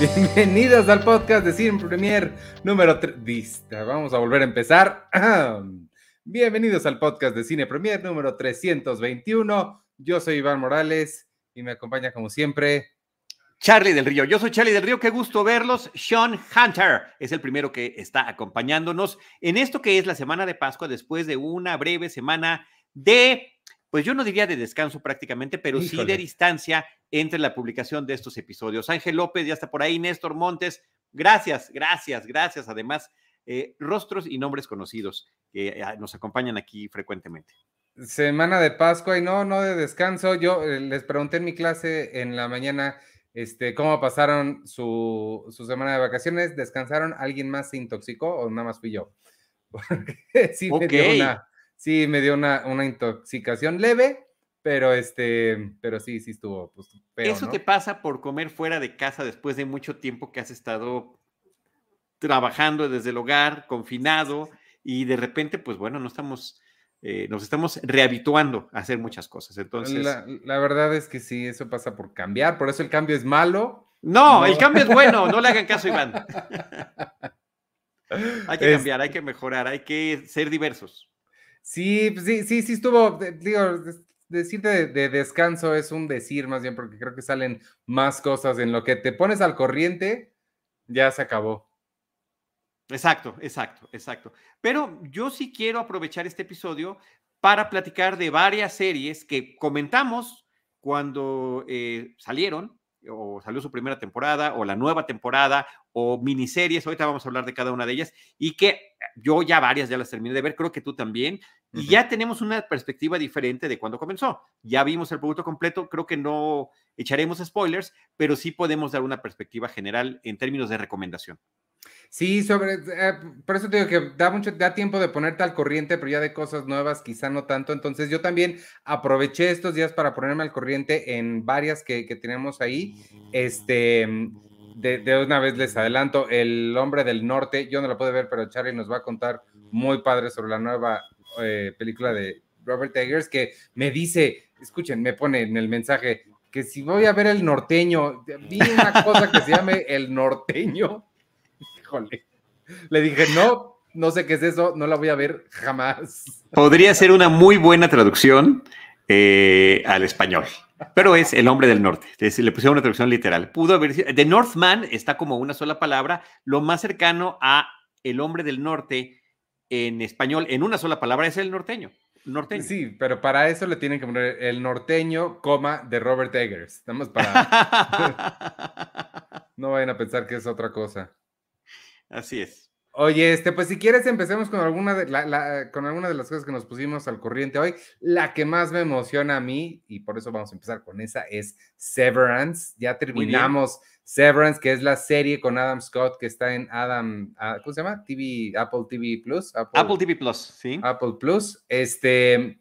Bienvenidos al podcast de Cine Premier número 3. Vamos a volver a empezar. Bienvenidos al podcast de Cine Premier número 321. Yo soy Iván Morales y me acompaña como siempre Charlie del Río. Yo soy Charlie del Río, qué gusto verlos. Sean Hunter es el primero que está acompañándonos en esto que es la semana de Pascua después de una breve semana de, pues yo no diría de descanso prácticamente, pero sí de distancia entre la publicación de estos episodios. Ángel López ya está por ahí, Néstor Montes, gracias, gracias, gracias. Además, eh, rostros y nombres conocidos que eh, nos acompañan aquí frecuentemente. Semana de Pascua y no, no de descanso. Yo eh, les pregunté en mi clase en la mañana este, cómo pasaron su, semana de vacaciones, descansaron, alguien más se intoxicó o nada más fui yo. sí, me dio una, sí, me dio una, una, intoxicación leve, pero este, pero sí, sí estuvo pues, Eso te pasa por comer fuera de casa después de mucho tiempo que has estado trabajando desde el hogar, confinado, y de repente, pues bueno, no estamos eh, nos estamos rehabituando a hacer muchas cosas. Entonces. La, verdad es que sí, eso pasa por cambiar, por eso el cambio es malo. No, el cambio es bueno, no le hagan caso, Iván. hay que cambiar, hay que mejorar, hay que ser diversos. Sí, pues sí, sí, sí estuvo, digo, decir de, de, descanso es un decir más bien, porque creo que salen más cosas en lo que te pones al corriente, ya se acabó. Exacto, exacto, exacto. Pero yo sí quiero aprovechar este episodio para platicar de varias series que comentamos cuando eh, salieron, o salió su primera temporada, o la nueva temporada, o miniseries, ahorita vamos a hablar de cada una de ellas, y que yo ya varias ya las terminé de ver, creo que tú también, y ya tenemos una perspectiva diferente de cuando comenzó. Ya vimos el producto completo, creo que no echaremos spoilers, pero sí podemos dar una perspectiva general en términos de recomendación. Sí, sobre, eh, por eso te digo que da mucho, da tiempo de ponerte al corriente, pero ya de cosas nuevas quizá no tanto. Entonces yo también aproveché estos días para ponerme al corriente en varias que, tenemos ahí. Este, de, una vez les adelanto, El Hombre del Norte, yo no la puedo ver, pero Charlie nos va a contar muy padre sobre la nueva eh, película de Robert Eggers, que me dice, escuchen, me pone en el mensaje que si voy a ver el norteño, vi una cosa que se llame el norteño le dije, no, no sé qué es eso, no la voy a ver jamás. Podría ser una muy buena traducción eh, al español, pero es el hombre del norte. Le pusieron una traducción literal. Pudo haber sido. The Northman está como una sola palabra, lo más cercano a el hombre del norte en español, en una sola palabra, es el norteño. Norteño. Sí, pero para eso le tienen que poner el norteño, coma, de Robert Eggers. Estamos para. no vayan a pensar que es otra cosa. Así es. Oye, este, pues si quieres empecemos con alguna de la, con alguna de las cosas que nos pusimos al corriente hoy. La que más me emociona a mí, y por eso vamos a empezar con esa, es Severance. Ya terminamos Severance, que es la serie con Adam Scott que está en Adam, ah, ¿cómo se llama? TV, Apple TV Plus. Apple, TV Plus, sí. Apple Plus. Este,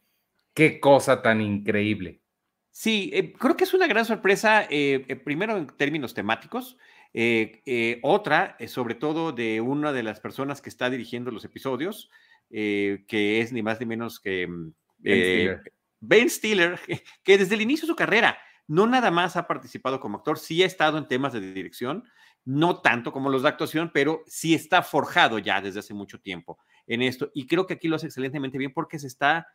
qué cosa tan increíble. Sí, eh, creo que es una gran sorpresa, eh, eh, primero en términos temáticos. Eh, eh, otra, eh, sobre todo de una de las personas que está dirigiendo los episodios, que es ni más ni menos que mm, ben Stiller. que desde el inicio de su carrera no nada más ha participado como actor, sí ha estado en temas de dirección, no tanto como los de actuación, pero sí está forjado ya desde hace mucho tiempo en esto. Y creo que aquí lo hace excelentemente bien porque se está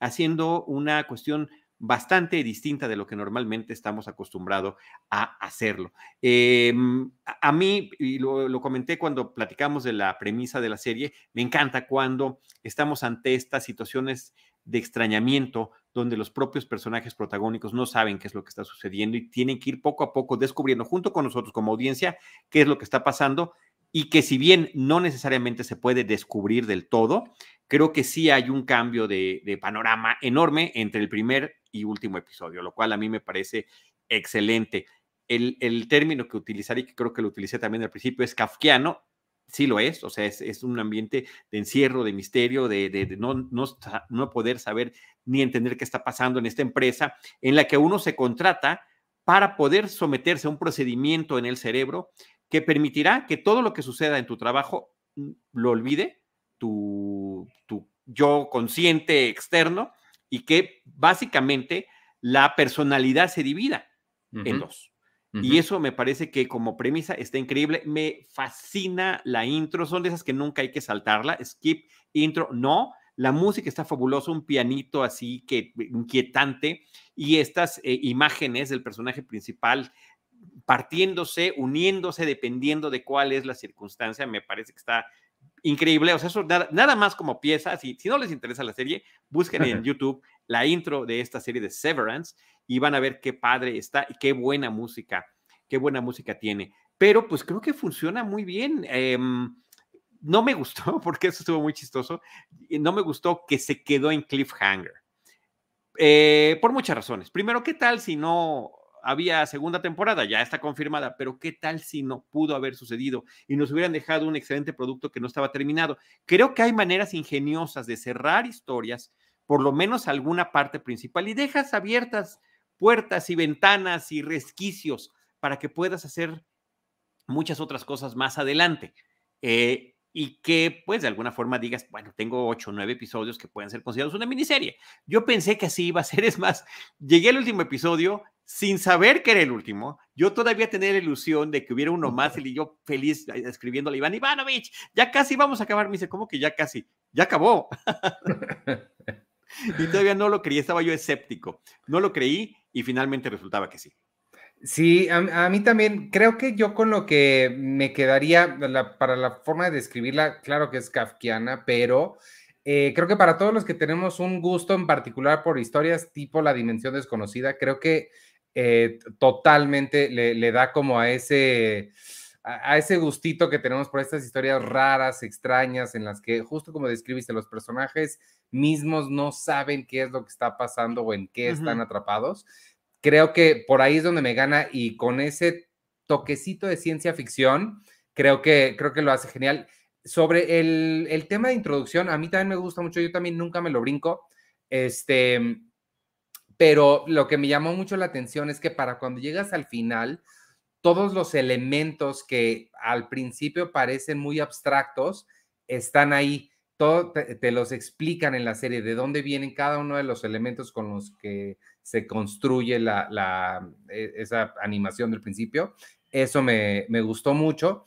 haciendo una cuestión bastante distinta de lo que normalmente estamos acostumbrados a hacerlo. Em, a, mí, y lo, comenté cuando platicamos de la premisa de la serie, me encanta cuando estamos ante estas situaciones de extrañamiento donde los propios personajes protagónicos no saben qué es lo que está sucediendo y tienen que ir poco a poco descubriendo junto con nosotros como audiencia qué es lo que está pasando y que si bien no necesariamente se puede descubrir del todo, creo que sí hay un cambio de, panorama enorme entre el primer y último episodio, lo cual a mí me parece excelente. El, término que utilizaré, y que creo que lo utilicé también al principio, es kafkiano. Sí lo es, o sea, es, un ambiente de encierro, de misterio, de, no, no, no poder saber ni entender qué está pasando en esta empresa, en la que uno se contrata para poder someterse a un procedimiento en el cerebro que permitirá que todo lo que suceda en tu trabajo mm, lo olvide tu, tu yo consciente externo y que básicamente la personalidad se divida en dos. Y eso me parece que como premisa está increíble. Me fascina la intro. Son de esas que nunca hay que saltarla. Skip, intro, no. La música está fabulosa, un pianito así que inquietante. Y estas eh, imágenes del personaje principal partiéndose, uniéndose, dependiendo de cuál es la circunstancia, me parece que está increíble. O sea, eso nada, más como pieza. Si, si no les interesa la serie, busquen en YouTube la intro de esta serie de Severance y van a ver qué padre está y qué buena música, qué buena música tiene. Pero pues creo que funciona muy bien. Em, no me gustó, porque eso estuvo muy chistoso, no me gustó que se quedó en cliffhanger. Eh, por muchas razones. Primero, ¿qué tal si no había segunda temporada? Ya está confirmada, pero ¿qué tal si no pudo haber sucedido y nos hubieran dejado un excelente producto que no estaba terminado? Creo que hay maneras ingeniosas de cerrar historias, por lo menos alguna parte principal, y dejas abiertas puertas y ventanas y resquicios para que puedas hacer muchas otras cosas más adelante. Eh, y que, pues, de alguna forma digas, bueno, tengo ocho o nueve episodios que pueden ser considerados una miniserie. Yo pensé que así iba a ser, es más, llegué al último episodio sin saber que era el último. Yo todavía tenía la ilusión de que hubiera uno más y yo feliz eh, escribiéndole, Iván Ivanovich, ya casi vamos a acabar. Me dice, ¿cómo que ya casi? Ya acabó. y todavía no lo creí, estaba yo escéptico. No lo creí y finalmente resultaba que sí. Sí, a, mí también, creo que yo con lo que me quedaría, para la forma de describirla, claro que es kafkiana, pero eh, creo que para todos los que tenemos un gusto en particular por historias tipo La Dimensión Desconocida, creo que eh, totalmente le, da como a ese, a, ese gustito que tenemos por estas historias raras, extrañas, en las que, justo como describiste, los personajes mismos no saben qué es lo que está pasando o en qué están atrapados. Creo que por ahí es donde me gana y con ese toquecito de ciencia ficción, creo que, creo que lo hace genial. Sobre el, el tema de introducción, a mí también me gusta mucho, yo también nunca me lo brinco, este, pero lo que me llamó mucho la atención es que para cuando llegas al final, todos los elementos que al principio parecen muy abstractos están ahí te, los explican en la serie, de dónde vienen cada uno de los elementos con los que se construye la, e, esa animación del principio. Eso me, gustó mucho.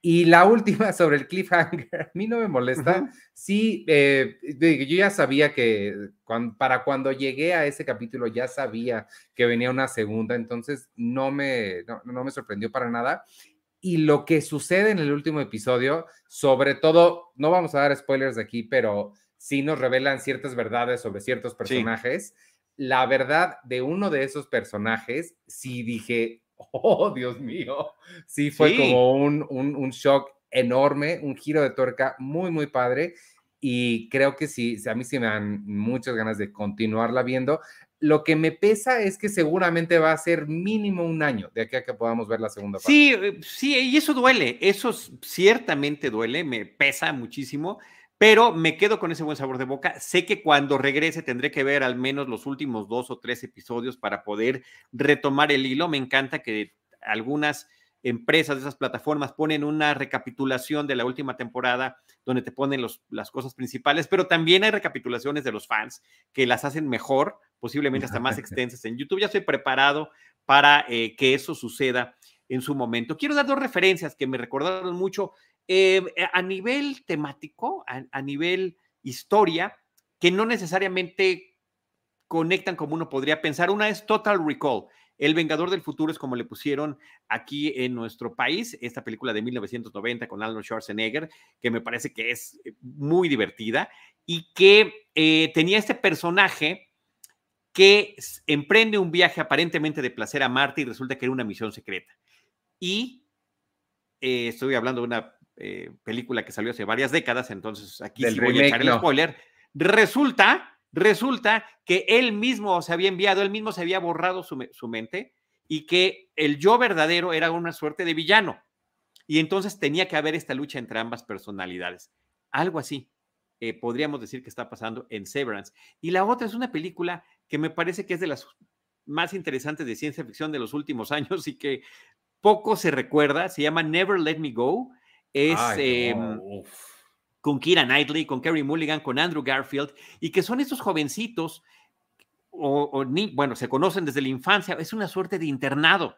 Y la última sobre el cliffhanger, a mí no me molesta. Sí, eh, yo ya sabía que para cuando llegué a ese capítulo ya sabía que venía una segunda, entonces no me, no me sorprendió para nada y lo que sucede en el último episodio, sobre todo, no vamos a dar spoilers de aquí, pero sí nos revelan ciertas verdades sobre ciertos personajes. La verdad de uno de esos personajes, sí dije, oh, Dios mío, sí fue como un, un, un shock enorme, un giro de tuerca muy, muy padre y creo que sí, a mí sí me dan muchas ganas de continuarla viendo. Lo que me pesa es que seguramente va a ser mínimo un año de aquí a que podamos ver la segunda parte. Sí, eh, sí, y eso duele, eso ciertamente duele, me pesa muchísimo, pero me quedo con ese buen sabor de boca. Sé que cuando regrese tendré que ver al menos los últimos dos o tres episodios para poder retomar el hilo. Me encanta que algunas empresas de esas plataformas ponen una recapitulación de la última temporada donde te ponen las cosas principales, pero también hay recapitulaciones de los fans que las hacen mejor posiblemente hasta más extensas en YouTube. Ya estoy preparado para eh, que eso suceda en su momento. Quiero dar dos referencias que me recordaron mucho eh, a nivel temático, a, nivel historia, que no necesariamente conectan como uno podría pensar. Una es Total Recall. El Vengador del Futuro es como le pusieron aquí en nuestro país, esta película de 1990 con Arnold Schwarzenegger, que me parece que es eh, muy divertida y que tenía este personaje que emprende un viaje aparentemente de placer a Marte y resulta que era una misión secreta. Y eh, estoy hablando de una eh, película que salió hace varias décadas, entonces aquí sí voy a echar el spoiler. Resulta, resulta que él mismo se había enviado, él mismo se había borrado su, su mente y que el yo verdadero era una suerte de villano. Y entonces tenía que haber esta lucha entre ambas personalidades. Algo así. Eh, podríamos decir que está pasando en Severance. Y la otra es una película que me parece que es de las más interesantes de ciencia ficción de los últimos años y que poco se recuerda. Se llama Never Let Me Go. Es em, con Kira Knightley, con Kerry Mulligan, con Andrew Garfield, y que son estos jovencitos, o, bueno, se conocen desde la infancia. Es una suerte de internado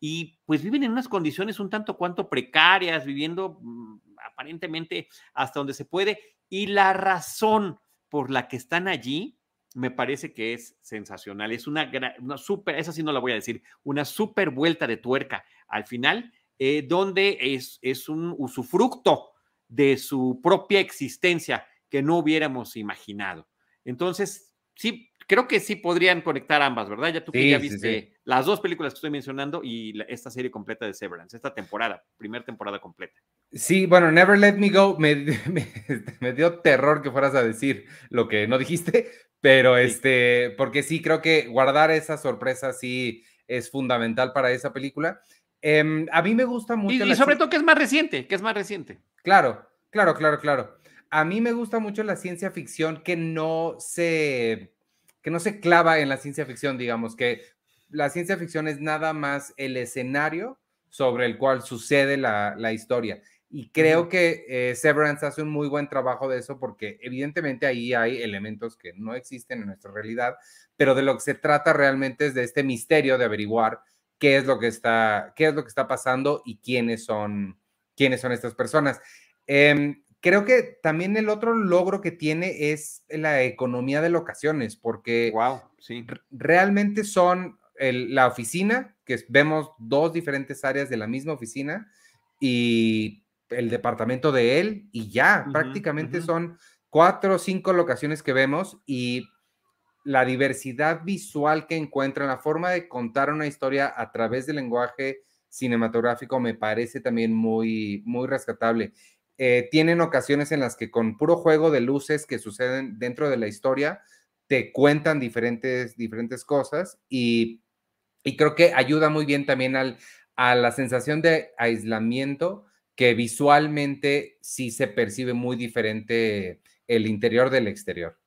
y pues viven en unas condiciones un tanto cuanto precarias, viviendo mm, aparentemente hasta donde se puede. Y la razón por la que están allí me parece que es sensacional. Es una, una súper, esa sí no la voy a decir, una súper vuelta de tuerca al final, eh, donde es, es un usufructo de su propia existencia que no hubiéramos imaginado. Entonces, sí, creo que sí podrían conectar ambas, ¿verdad? Ya tú que ya viste las dos películas que estoy mencionando y esta serie completa de Severance, esta temporada, primera temporada completa. Sí, bueno, Never Let Me Go me, me, dio terror que fueras a decir lo que no dijiste, pero este, porque sí, creo que guardar esa sorpresa sí es fundamental para esa película. Em, a mí me gusta mucho. Y, y sobre todo que es más reciente, que es más reciente. Claro, claro, claro, claro. A mí me gusta mucho la ciencia ficción que no se que no se clava en la ciencia ficción, digamos, que la ciencia ficción es nada más el escenario sobre el cual sucede la, historia. Y creo que eh, Severance hace un muy buen trabajo de eso porque evidentemente ahí hay elementos que no existen en nuestra realidad, pero de lo que se trata realmente es de este misterio de averiguar qué es lo que está, qué es lo que está pasando y quiénes son, quiénes son estas personas. Em, creo que también el otro logro que tiene es la economía de locaciones, porque wow, sí. realmente son la oficina, que vemos dos diferentes áreas de la misma oficina, y el departamento de él, y ya, prácticamente son cuatro o cinco locaciones que vemos y la diversidad visual que encuentran, la forma de contar una historia a través del lenguaje cinematográfico me parece también muy, muy rescatable. Eh, tienen ocasiones en las que con puro juego de luces que suceden dentro de la historia, te cuentan diferentes, diferentes cosas y, creo que ayuda muy bien también al, a la sensación de aislamiento que visualmente sí se percibe muy diferente el interior del exterior.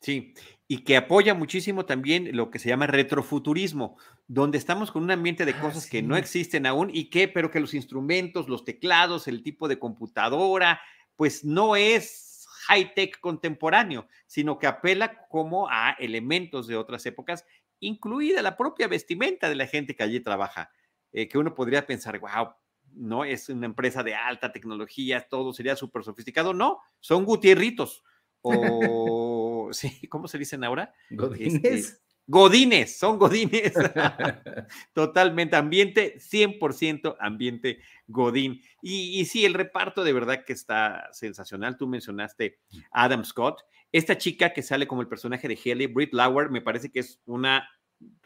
Sí, y que apoya muchísimo también lo que se llama retrofuturismo, donde estamos con un ambiente de ah, cosas que no existen aún y que, pero que los instrumentos, los teclados, el tipo de computadora, pues no es high-tech contemporáneo, sino que apela como a elementos de otras épocas, incluida la propia vestimenta de la gente que allí trabaja, eh, que uno podría pensar, wow, no es una empresa de alta tecnología, todo sería súper sofisticado, no, son gutierritos o, sí, ¿cómo se dicen ahora? Godines. Este, godines, son godines. Totalmente, ambiente, 100% ambiente godín. Y, y, sí, el reparto de verdad que está sensacional. Tú mencionaste Adam Scott. Esta chica que sale como el personaje de Haley, Britt Lauer, me parece que es una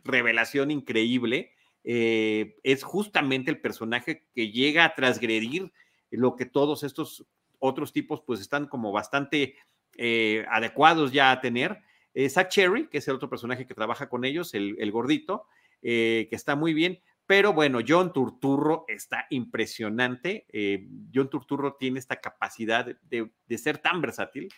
revelación increíble. Eh, es justamente el personaje que llega a transgredir lo que todos estos otros tipos pues están como bastante eh, adecuados ya a tener. Eh, Zach Cherry, que es el otro personaje que trabaja con ellos, el, gordito, eh, que está muy bien. Pero bueno, John Turturro está impresionante. John Turturro tiene esta capacidad de, ser tan versátil,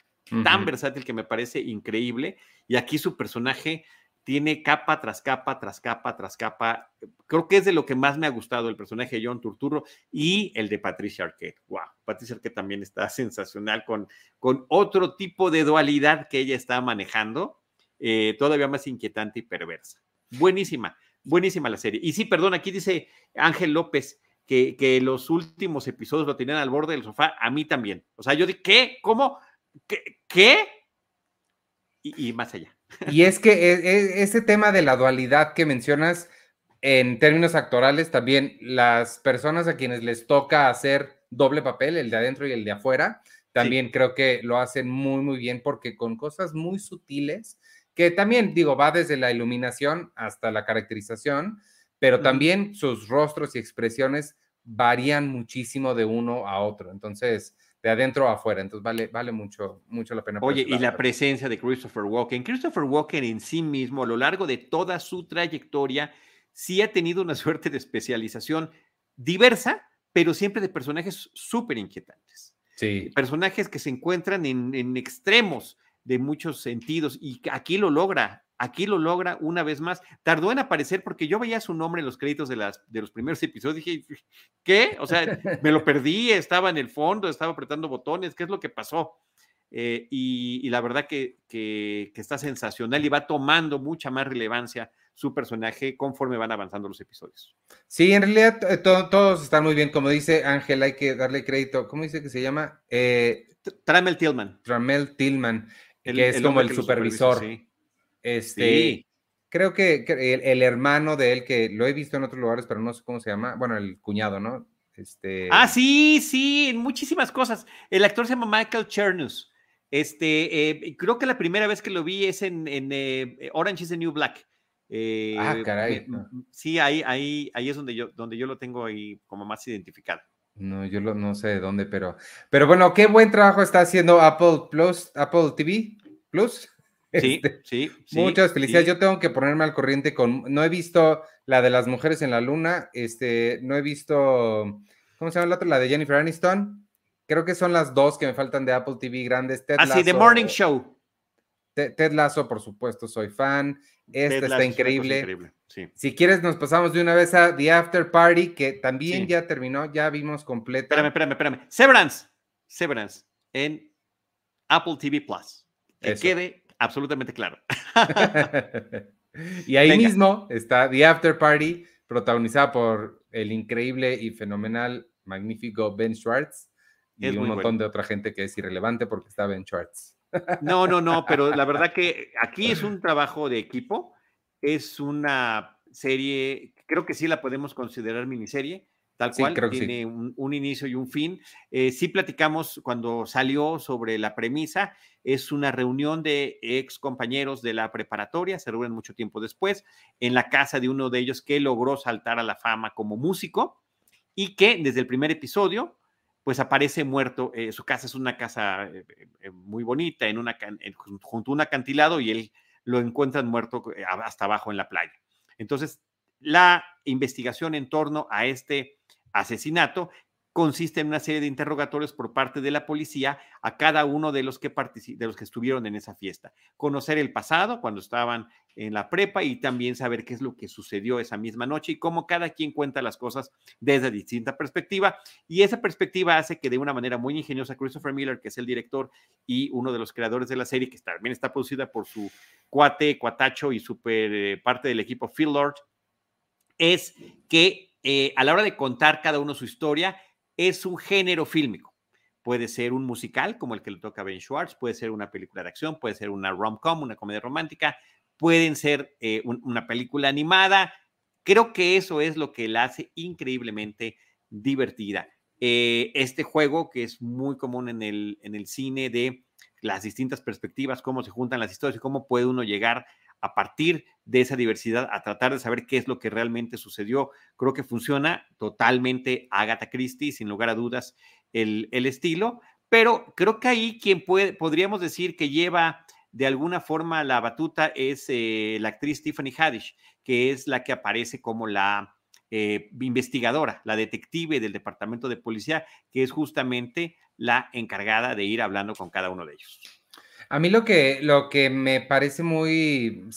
tan versátil que me parece increíble. Y aquí su personaje tiene capa tras capa, tras capa, tras capa. Creo que es de lo que más me ha gustado el personaje de John Turturro y el de Patricia Arquette. Wow, Patricia Arquette también está sensacional con, con otro tipo de dualidad que ella está manejando, eh, todavía más inquietante y perversa. Buenísima, buenísima la serie. Y sí, perdón, aquí dice Ángel López. Que, que los últimos episodios lo tenían al borde del sofá, a mí también. O sea, yo dije, ¿qué? ¿Cómo? ¿Qué? ¿Qué? y más allá. Y es que e, e, ese tema de la dualidad que mencionas en términos actorales, también las personas a quienes les toca hacer doble papel, el de adentro y el de afuera, también creo que lo hacen muy, muy bien porque con cosas muy sutiles, que también digo, va desde la iluminación hasta la caracterización, pero también sus rostros y expresiones varían muchísimo de uno a otro. Entonces, de adentro a afuera. Entonces vale, vale mucho, mucho la pena. Oye, y la presencia de Christopher Walken. Christopher Walken en sí mismo, a lo largo de toda su trayectoria, sí ha tenido una suerte de especialización diversa, pero siempre de personajes súper inquietantes. Sí. Personajes que se encuentran en, en extremos de muchos sentidos y aquí lo logra Aquí lo logra una vez más. Tardó en aparecer porque yo veía su nombre en los créditos de, las, de los primeros episodios. Dije, ¿qué? O sea, me lo perdí, estaba en el fondo, estaba apretando botones, ¿qué es lo que pasó? Eh, y, la verdad que, que, está sensacional y va tomando mucha más relevancia su personaje conforme van avanzando los episodios. Sí, en realidad eh, todos están muy bien. Como dice Ángel, hay que darle crédito. ¿Cómo dice que se llama? Eh, Tramel Tillman. Tramel Tillman, que es como el supervisor. Este, Creo que, el, hermano de él, que lo he visto en otros lugares, pero no sé cómo se llama. Bueno, el cuñado, ¿no? Este... Ah, sí, sí, en muchísimas cosas. El actor se llama Michael Chernus. Este, eh, creo que la primera vez que lo vi es en, eh, Orange is the New Black. Eh, ah, caray. sí, ahí, ahí, ahí es donde yo, donde yo lo tengo ahí como más identificado. No, yo lo, no sé de dónde, pero, pero bueno, qué buen trabajo está haciendo Apple Plus, Apple TV Plus. Sí, este, sí, Muchas felicidades. Yo tengo que ponerme al corriente con. No he visto la de las mujeres en la luna. Este, no he visto. ¿Cómo se llama la otra? La de Jennifer Aniston. Creo que son las dos que me faltan de Apple TV grandes. Ted sí, The Morning Show. Ted, Lasso, por supuesto, soy fan. Esta está increíble. Si quieres, nos pasamos de una vez a The After Party, que también ya terminó, ya vimos completa. Espérame, espérame, espérame. Severance. Severance en Apple TV Plus. Que quede absolutamente claro. y ahí mismo está The After Party, protagonizada por el increíble y fenomenal, magnífico Ben Schwartz y un montón de otra gente que es irrelevante porque está Ben Schwartz. No, no, no, pero la verdad que aquí es un trabajo de equipo, es una serie, creo que sí la podemos considerar miniserie, tal cual, tiene un, inicio y un fin. Eh, sí platicamos cuando salió sobre la premisa, es una reunión de ex compañeros de la preparatoria, se reúnen mucho tiempo después, en la casa de uno de ellos que logró saltar a la fama como músico y que desde el primer episodio pues aparece muerto. Eh, su casa es una casa eh, eh, muy bonita, en una, junto a un acantilado, y él lo encuentran muerto hasta abajo en la playa. Entonces, la investigación en torno a este asesinato consiste en una serie de interrogatorios por parte de la policía a cada uno de los que de los que estuvieron en esa fiesta. Conocer el pasado cuando estaban en la prepa y también saber qué es lo que sucedió esa misma noche y cómo cada quien cuenta las cosas desde distinta perspectiva. Y esa perspectiva hace que de una manera muy ingeniosa Christopher Miller, que es el director y uno de los creadores de la serie, que también está producida por su cuate, cuatacho y super eh, parte del equipo Phil Lord, es que eh, a la hora de contar cada uno su historia, es un género fílmico. Puede ser un musical, como el que le toca Ben Schwartz, puede ser una película de acción, puede ser una rom-com, una comedia romántica, pueden ser eh, una película animada. Creo que eso es lo que la hace increíblemente divertida. Eh, este juego, que es muy común en el, en el cine de las distintas perspectivas, cómo se juntan las historias y cómo puede uno llegar a partir de esa diversidad a tratar de saber qué es lo que realmente sucedió. Creo que funciona totalmente Agatha Christie, sin lugar a dudas, el, estilo, pero creo que ahí quien puede, podríamos decir que lleva de alguna forma la batuta es eh, la actriz Tiffany Haddish, que es la que aparece como la eh, investigadora, la detective del departamento de policía, que es justamente la encargada de ir hablando con cada uno de ellos. A mí lo que, lo que me parece muy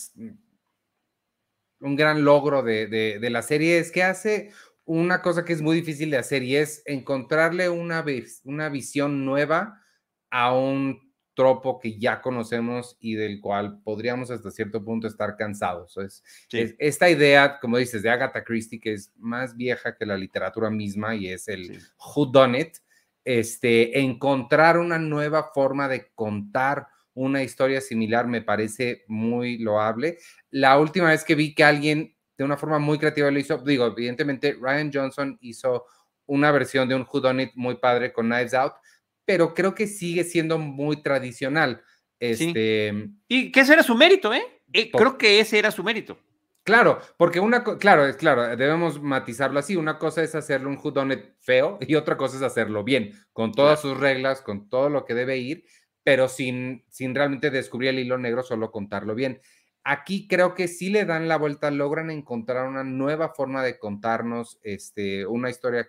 un gran logro de, la serie es que hace una cosa que es muy difícil de hacer y es encontrarle una, una visión nueva a un tropo que ya conocemos y del cual podríamos hasta cierto punto estar cansados. Es, esta idea, como dices, de Agatha Christie, que es más vieja que la literatura misma y es el Who Done It, este, encontrar una nueva forma de contar una historia similar me parece muy loable. La última vez que vi que alguien de una forma muy creativa lo hizo, digo, evidentemente Ryan Johnson hizo una versión de un Whodunit muy padre con Knives Out, pero creo que sigue siendo muy tradicional. Este, Y que ese era su mérito, ¿eh? eh creo que ese era su mérito. Claro, porque una, claro, es claro, debemos matizarlo así. Una cosa es hacerlo un whodunit feo y otra cosa es hacerlo bien, con todas sus reglas, con todo lo que debe ir pero sin, sin realmente descubrir el hilo negro, solo contarlo bien. Aquí creo que sí le dan la vuelta, logran encontrar una nueva forma de contarnos este, una historia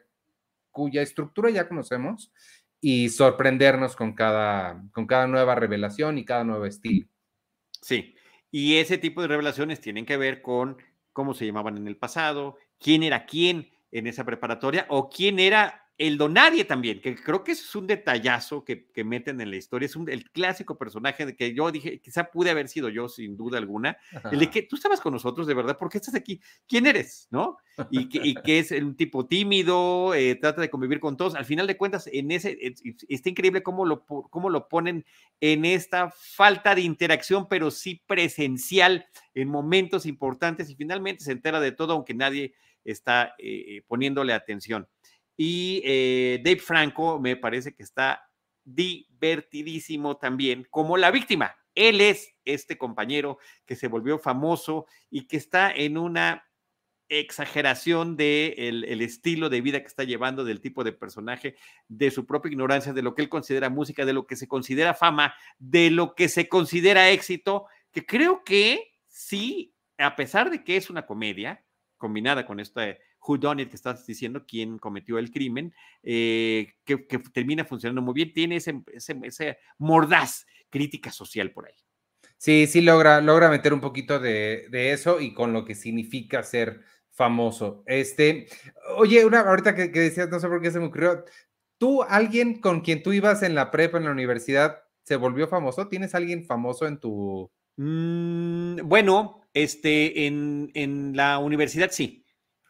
cuya estructura ya conocemos y sorprendernos con cada, con cada nueva revelación y cada nuevo estilo. Sí, y ese tipo de revelaciones tienen que ver con cómo se llamaban en el pasado, quién era quién en esa preparatoria o quién era el Donadie también, que creo que es un detallazo que, que meten en la historia, es un, el clásico personaje de que yo dije, quizá pude haber sido yo sin duda alguna, el de que tú estabas con nosotros de verdad, ¿por qué estás aquí? ¿Quién eres? ¿No? Y que, y que es un tipo tímido, eh, trata de convivir con todos, al final de cuentas, en ese, está increíble cómo lo, cómo lo ponen en esta falta de interacción, pero sí presencial en momentos importantes y finalmente se entera de todo, aunque nadie está eh, eh, poniéndole atención. Y eh, Dave Franco me parece que está divertidísimo también como la víctima. Él es este compañero que se volvió famoso y que está en una exageración de el, estilo de vida que está llevando, del tipo de personaje, de su propia ignorancia, de lo que él considera música, de lo que se considera fama, de lo que se considera éxito, que creo que sí, a pesar de que es una comedia combinada con esta who done it que estás diciendo, quién cometió el crimen, eh, que, termina funcionando muy bien, tiene ese, ese, mordaz crítica social por ahí. Sí, sí logra, logra meter un poquito de, eso y con lo que significa ser famoso. Este, oye, una, ahorita que, decías, no sé por qué se me ocurrió, ¿tú, alguien con quien tú ibas en la prepa, en la universidad, se volvió famoso? ¿Tienes alguien famoso en tu... Mm, bueno, este, en, en la universidad sí.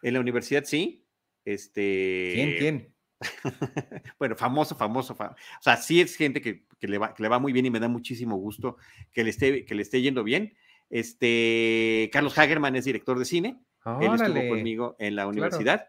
En la universidad sí. Este... ¿Quién? ¿Quién? bueno, famoso, famoso, o sea, sí es gente que, le va, que, le va, muy bien y me da muchísimo gusto que le esté, que le esté yendo bien. Este, Carlos Hagerman es director de cine, él estuvo conmigo en la universidad.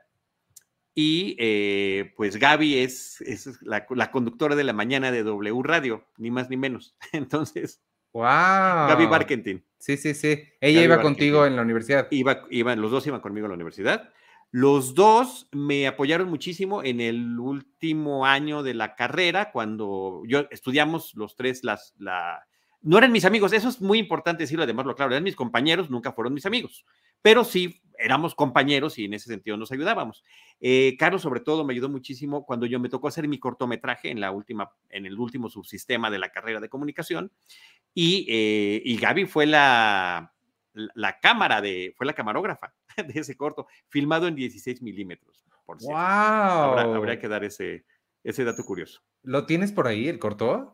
Y eh, pues Gaby es, es la, la, conductora de la mañana de W Radio, ni más ni menos. Entonces, Wow. Gaby Barkentin. Sí, sí, sí. Ella iba contigo en la universidad. Iba, iban, los dos iban conmigo a la universidad. Los dos me apoyaron muchísimo en el último año de la carrera, cuando yo estudiamos los tres las, la... No eran mis amigos, eso es muy importante decirlo, además lo claro, eran mis compañeros, nunca fueron mis amigos, pero sí éramos compañeros y en ese sentido nos ayudábamos. Eh, Carlos, sobre todo, me ayudó muchísimo cuando yo me tocó hacer mi cortometraje en, la última, en el último subsistema de la carrera de comunicación y, eh, y Gaby fue la, la cámara de, fue la camarógrafa de ese corto, filmado en 16 milímetros, por cierto. ¡Wow! Habría, que dar ese, ese dato curioso. ¿Lo tienes por ahí, el corto?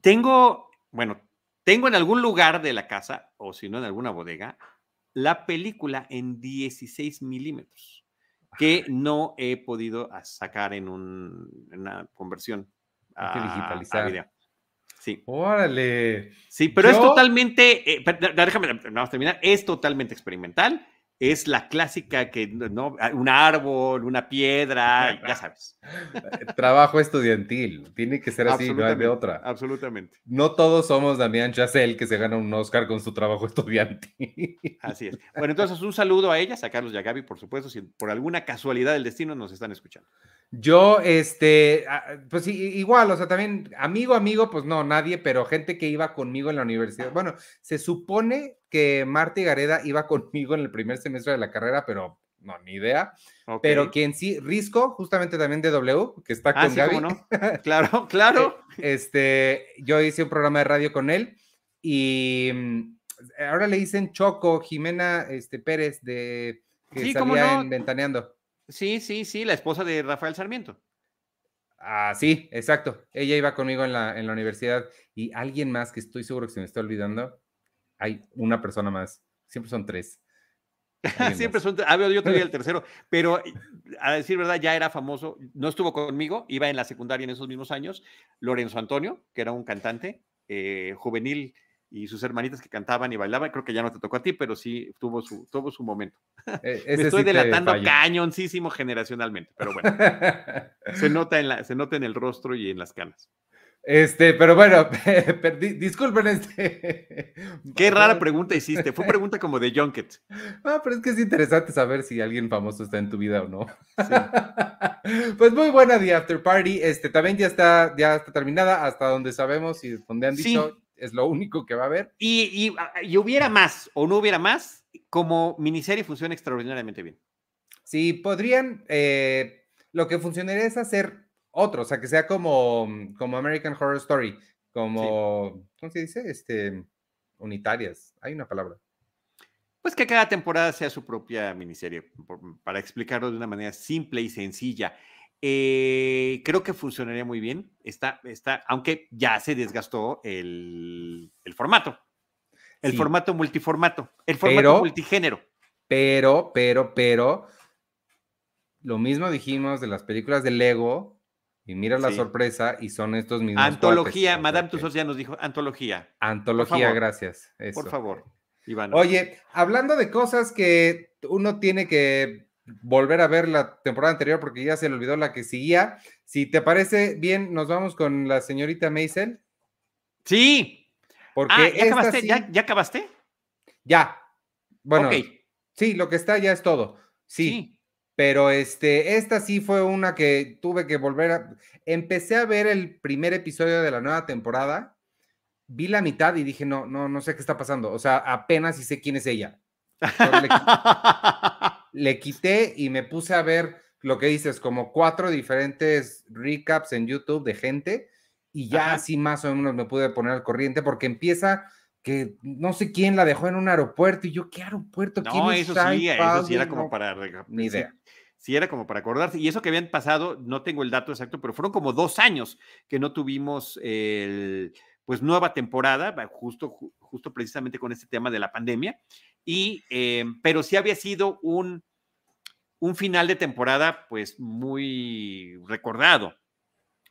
Tengo, bueno, tengo en algún lugar de la casa, o si no en alguna bodega, la película en 16 milímetros, que no he podido sacar en, una conversión a, digitalizar. A video. Sí. Órale. Sí, pero es totalmente, eh, déjame, vamos a terminar, es totalmente experimental es la clásica que, ¿no? Ah, un árbol, una piedra, ya sabes. Trabajo estudiantil, tiene que ser así, no hay de otra. Absolutamente. No todos somos Damián Chazelle que se gana un Oscar con su trabajo estudiantil. Así es. Bueno, entonces un saludo a ellas, a Carlos y a Gaby, por supuesto, si por alguna casualidad del destino nos están escuchando. Yo, este, ah, pues igual, o sea, también amigo, amigo, pues no, nadie, pero gente que iba conmigo en la universidad. Bueno, se supone que Marta Gareda iba conmigo en el primer semestre de la carrera, pero no, ni idea. Pero quien sí, Risco, justamente también de W, que está ah, con Gaby. no? Claro, claro. Eh, este, yo hice un programa de radio con él y mm, ahora le dicen Choco, Jimena este, Pérez, de que salía en Ventaneando. Sí, sí, sí, la esposa de Rafael Sarmiento. Ah, sí, exacto. Ella iba conmigo en la, en la universidad y alguien más que estoy seguro que se me está olvidando. Hay una persona más. Siempre son tres. Siempre son tres. Ah, yo tenía el tercero, pero a decir verdad, ya era famoso. No estuvo conmigo, iba en la secundaria en esos mismos años. Lorenzo Antonio, que era un cantante eh, juvenil y sus hermanitas que cantaban y bailaban, creo que ya no te tocó a ti, pero sí tuvo su, tuvo su momento. E, Me estoy delatando cañoncísimo generacionalmente, pero bueno, se, nota en la, se nota en el rostro y en las canas. Este, pero bueno, disculpen este. Qué rara pregunta hiciste. Fue pregunta como de Junket. Ah, pero es que es interesante saber si alguien famoso está en tu vida o no. pues muy buena The After Party. Este también ya está, ya está terminada hasta donde sabemos y donde han dicho es lo único que va a haber. Y, y, hubiera más o no hubiera más, como miniserie funciona extraordinariamente bien. Sí, podrían, eh, lo que funcionaría es hacer otro, o sea, que sea como, como American Horror Story, como, ¿cómo se dice? Este, unitarias, hay una palabra. Pues que cada temporada sea su propia miniserie, para explicarlo de una manera simple y sencilla. Eh, creo que funcionaría muy bien. Está, está, aunque ya se desgastó el, formato. El formato multiformato. El formato multigénero. Pero, pero, pero, lo mismo dijimos de las películas de Lego, y mira la sorpresa, y son estos mismos. Antología, Madame Tussauds ya nos dijo, antología. Antología, gracias. Por favor, Iván. Oye, hablando de cosas que uno tiene que volver a ver la temporada anterior porque ya se le olvidó la que seguía. Si te parece bien, nos vamos con la señorita Maisel. Sí. Porque ah, ¿ya, acabaste? ¿Ya, acabaste? Ya. Bueno, sí, lo que está ya es todo. Sí. Pero este, esta sí fue una que tuve que volver a. Empecé a ver el primer episodio de la nueva temporada. Vi la mitad y dije, no, no, no sé qué está pasando. O sea, apenas si sé quién es ella. le quité y me puse a ver lo que dices, como cuatro diferentes recaps en YouTube de gente y ya así más o menos me pude poner al corriente porque empieza que no sé quién la dejó en un aeropuerto y yo, ¿qué aeropuerto? No, eso sí, eso sí era como para... Ni idea. Sí, era como para acordarse. Y eso que habían pasado, no tengo el dato exacto, pero fueron como dos años que no tuvimos el, pues nueva temporada, justo, justo precisamente con este tema de la pandemia. Y, eh, pero sí había sido un, un final de temporada pues muy recordado,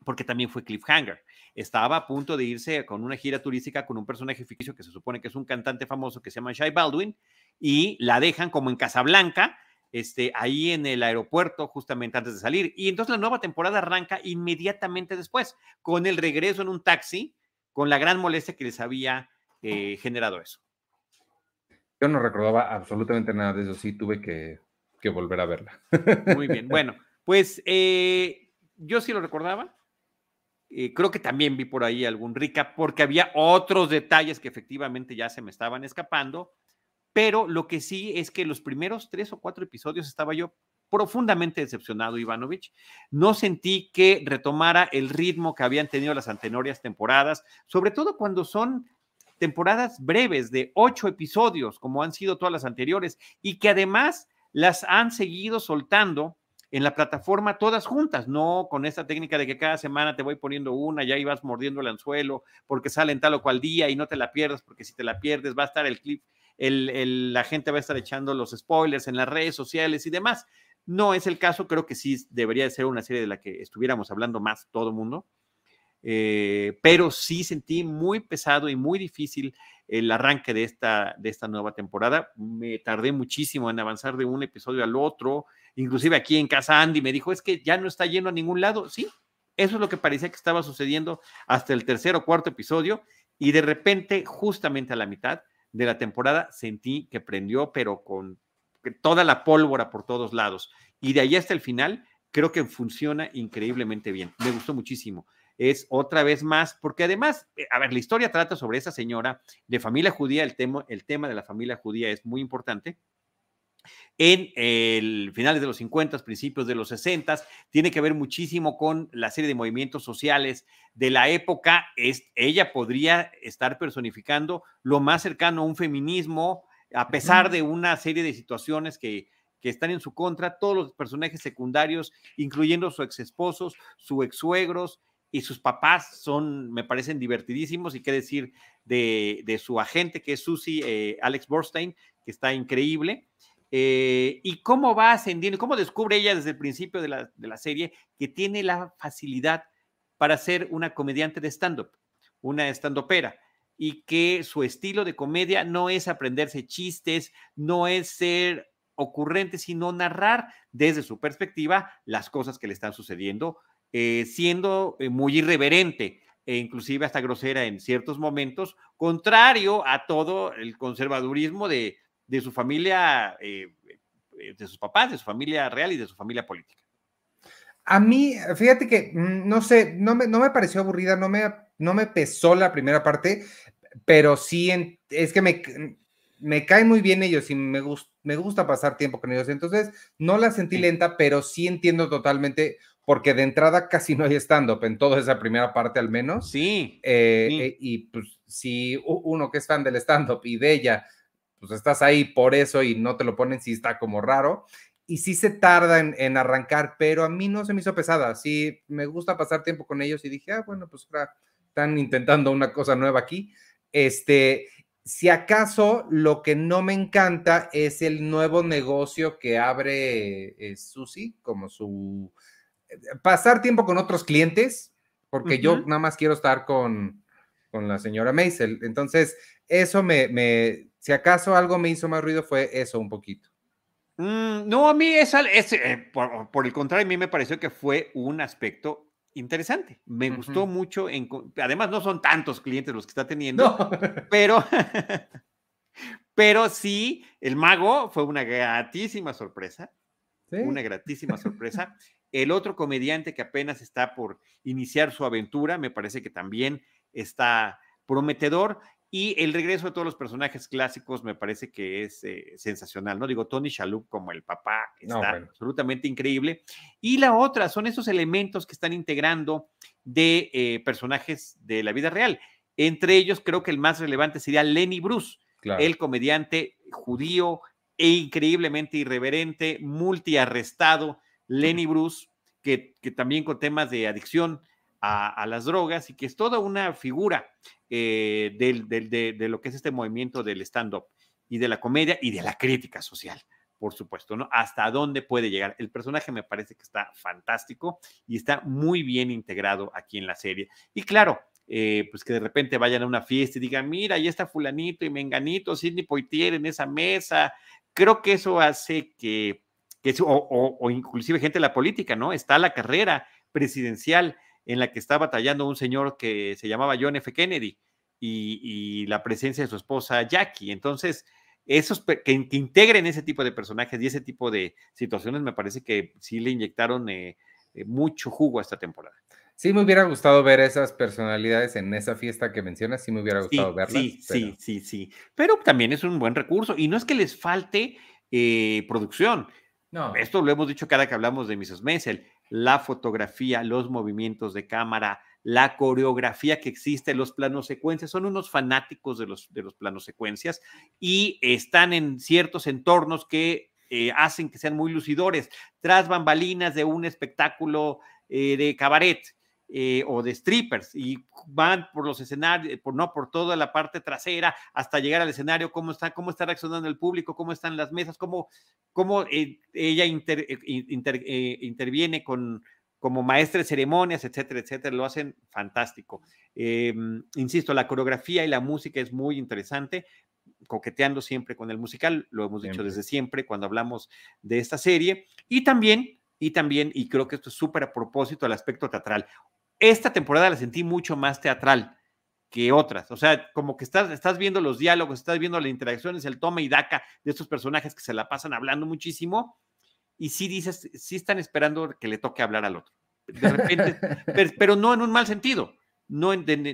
porque también fue cliffhanger. Estaba a punto de irse con una gira turística con un personaje ficticio que se supone que es un cantante famoso que se llama Shai Baldwin y la dejan como en Casablanca, este, ahí en el aeropuerto justamente antes de salir. Y entonces la nueva temporada arranca inmediatamente después, con el regreso en un taxi, con la gran molestia que les había eh, generado eso. Yo no recordaba absolutamente nada de eso, sí tuve que que volver a verla. Muy bien, bueno, pues eh, yo sí lo recordaba. Eh, creo que también vi por ahí algún rica porque había otros detalles que efectivamente ya se me estaban escapando, pero lo que sí es que los primeros tres o cuatro episodios estaba yo profundamente decepcionado, Ivanovich. No sentí que retomara el ritmo que habían tenido las anteriores temporadas, sobre todo cuando son temporadas breves de ocho episodios, como han sido todas las anteriores, y que además las han seguido soltando en la plataforma todas juntas, no con esta técnica de que cada semana te voy poniendo una, ya ibas mordiendo el anzuelo porque sale en tal o cual día y no te la pierdas porque si te la pierdes va a estar el clip, el, la gente va a estar echando los spoilers en las redes sociales y demás. No es el caso, creo que sí debería ser una serie de la que estuviéramos hablando más todo el mundo, eh, pero sí sentí muy pesado y muy difícil el arranque de esta, de esta nueva temporada. Me tardé muchísimo en avanzar de un episodio al otro. Inclusive aquí en casa Andy me dijo, es que ya no está yendo a ningún lado. Sí, eso es lo que parecía que estaba sucediendo hasta el tercer o cuarto episodio. Y de repente, justamente a la mitad de la temporada, sentí que prendió, pero con toda la pólvora por todos lados. Y de ahí hasta el final, creo que funciona increíblemente bien. Me gustó muchísimo es otra vez más, porque además, eh, a ver, la historia trata sobre esa señora de familia judía, el tema, el tema de la familia judía es muy importante. En el finales de los 50, principios de los 60, tiene que ver muchísimo con la serie de movimientos sociales de la época. Es, ella podría estar personificando lo más cercano a un feminismo, a pesar de una serie de situaciones que, que están en su contra, todos los personajes secundarios, incluyendo su ex esposos, su ex suegros, y sus papás son, me parecen divertidísimos y qué decir de, su agente que es Susie eh, Alex Borstein, que está increíble. Eh, y cómo va ascendiendo, cómo descubre ella desde el principio de la, serie que tiene la facilidad para ser una comediante de stand-up, una stand-upera, y que su estilo de comedia no es aprenderse chistes, no es ser ocurrente, sino narrar desde su perspectiva las cosas que le están sucediendo eh, siendo eh, muy irreverente e inclusive hasta grosera en ciertos momentos, contrario a todo el conservadurismo de, su familia, eh, de sus papás, de su familia real y de su familia política. A mí, fíjate que, mm, no sé, no me, no me pareció aburrida, no me, no me pesó la primera parte, pero sí, es que me, me caen muy bien ellos y me, me gusta pasar tiempo con ellos. Entonces, no la sentí lenta, pero sí entiendo totalmente porque de entrada casi no hay stand-up en toda esa primera parte al menos. Sí. Eh, eh, y pues si uno que es fan del stand-up y de ella, pues estás ahí por eso y no te lo ponen, sí está como raro. y sí se tarda en, arrancar, pero a mí no se me hizo pesada. Sí, me gusta pasar tiempo con ellos y dije, ah, bueno, pues están intentando una cosa nueva aquí. Este, si acaso lo que no me encanta es el nuevo negocio que abre eh, Susi, como su eh, pasar tiempo con otros clientes, porque yo nada más quiero estar con, con la señora Maisel. Entonces, eso me, me, si acaso algo me hizo más ruido fue eso un poquito. Mm, no, a mí es, eh, por, el contrario, a mí me pareció que fue un aspecto interesante. Me gustó mucho. En, además, no son tantos clientes los que está teniendo, pero, pero sí, el mago fue una gratísima sorpresa. Una gratísima sorpresa. El otro comediante que apenas está por iniciar su aventura, me parece que también está prometedor. Y el regreso de todos los personajes clásicos me parece que es eh, sensacional, ¿no? Digo, Tony Shalhoub como el papá está absolutamente increíble. Y la otra son esos elementos que están integrando de eh, personajes de la vida real. Entre ellos, creo que el más relevante sería Lenny Bruce, el comediante judío e increíblemente irreverente, multiarrestado, Lenny Bruce, que, que también con temas de adicción a, las drogas y que es toda una figura eh, de, lo que es este movimiento del stand-up y de la comedia y de la crítica social, por supuesto, ¿no? Hasta dónde puede llegar. El personaje me parece que está fantástico y está muy bien integrado aquí en la serie. Y claro, eh, pues que de repente vayan a una fiesta y digan, mira, ahí está fulanito y menganito, Sidney Poitier en esa mesa. Creo que eso hace que, o, inclusive gente de la política, ¿no? Está la carrera presidencial en la que está batallando un señor que se llamaba John F. Kennedy y, la presencia de su esposa Jackie. Entonces, esos que, integren ese tipo de personajes y ese tipo de situaciones, me parece que sí le inyectaron eh, eh, mucho jugo a esta temporada. Sí, me hubiera gustado ver esas personalidades en esa fiesta que mencionas, sí me hubiera gustado verlas. Sí, sí, sí, sí. Pero también es un buen recurso y no es que les falte eh, producción. No. Esto lo hemos dicho cada que hablamos de Mrs. Maisel la fotografía, los movimientos de cámara, la coreografía que existe, los planos secuencias, son unos fanáticos de los, de los planos secuencias y están en ciertos entornos que eh, hacen que sean muy lucidores, tras bambalinas de un espectáculo eh, de cabaret. Eh, o de strippers y van por los escenarios, por, no por toda la parte trasera hasta llegar al escenario, cómo está, cómo está reaccionando el público, cómo están las mesas, cómo, cómo eh, ella eh, interviene con, como maestra de ceremonias, etcétera, etcétera, lo hacen fantástico. Insisto, la coreografía y la música es muy interesante, coqueteando siempre con el musical, lo hemos dicho desde siempre cuando hablamos de esta serie, y también, y también, y creo que esto es súper a propósito, el aspecto teatral. Esta temporada la sentí mucho más teatral que otras. O sea, como que estás, estás viendo los diálogos, estás viendo las interacciones, el toma y daca de estos personajes que se la pasan hablando muchísimo. Y sí dices, sí están esperando que le toque hablar al otro. De repente, pero, no en un mal sentido. No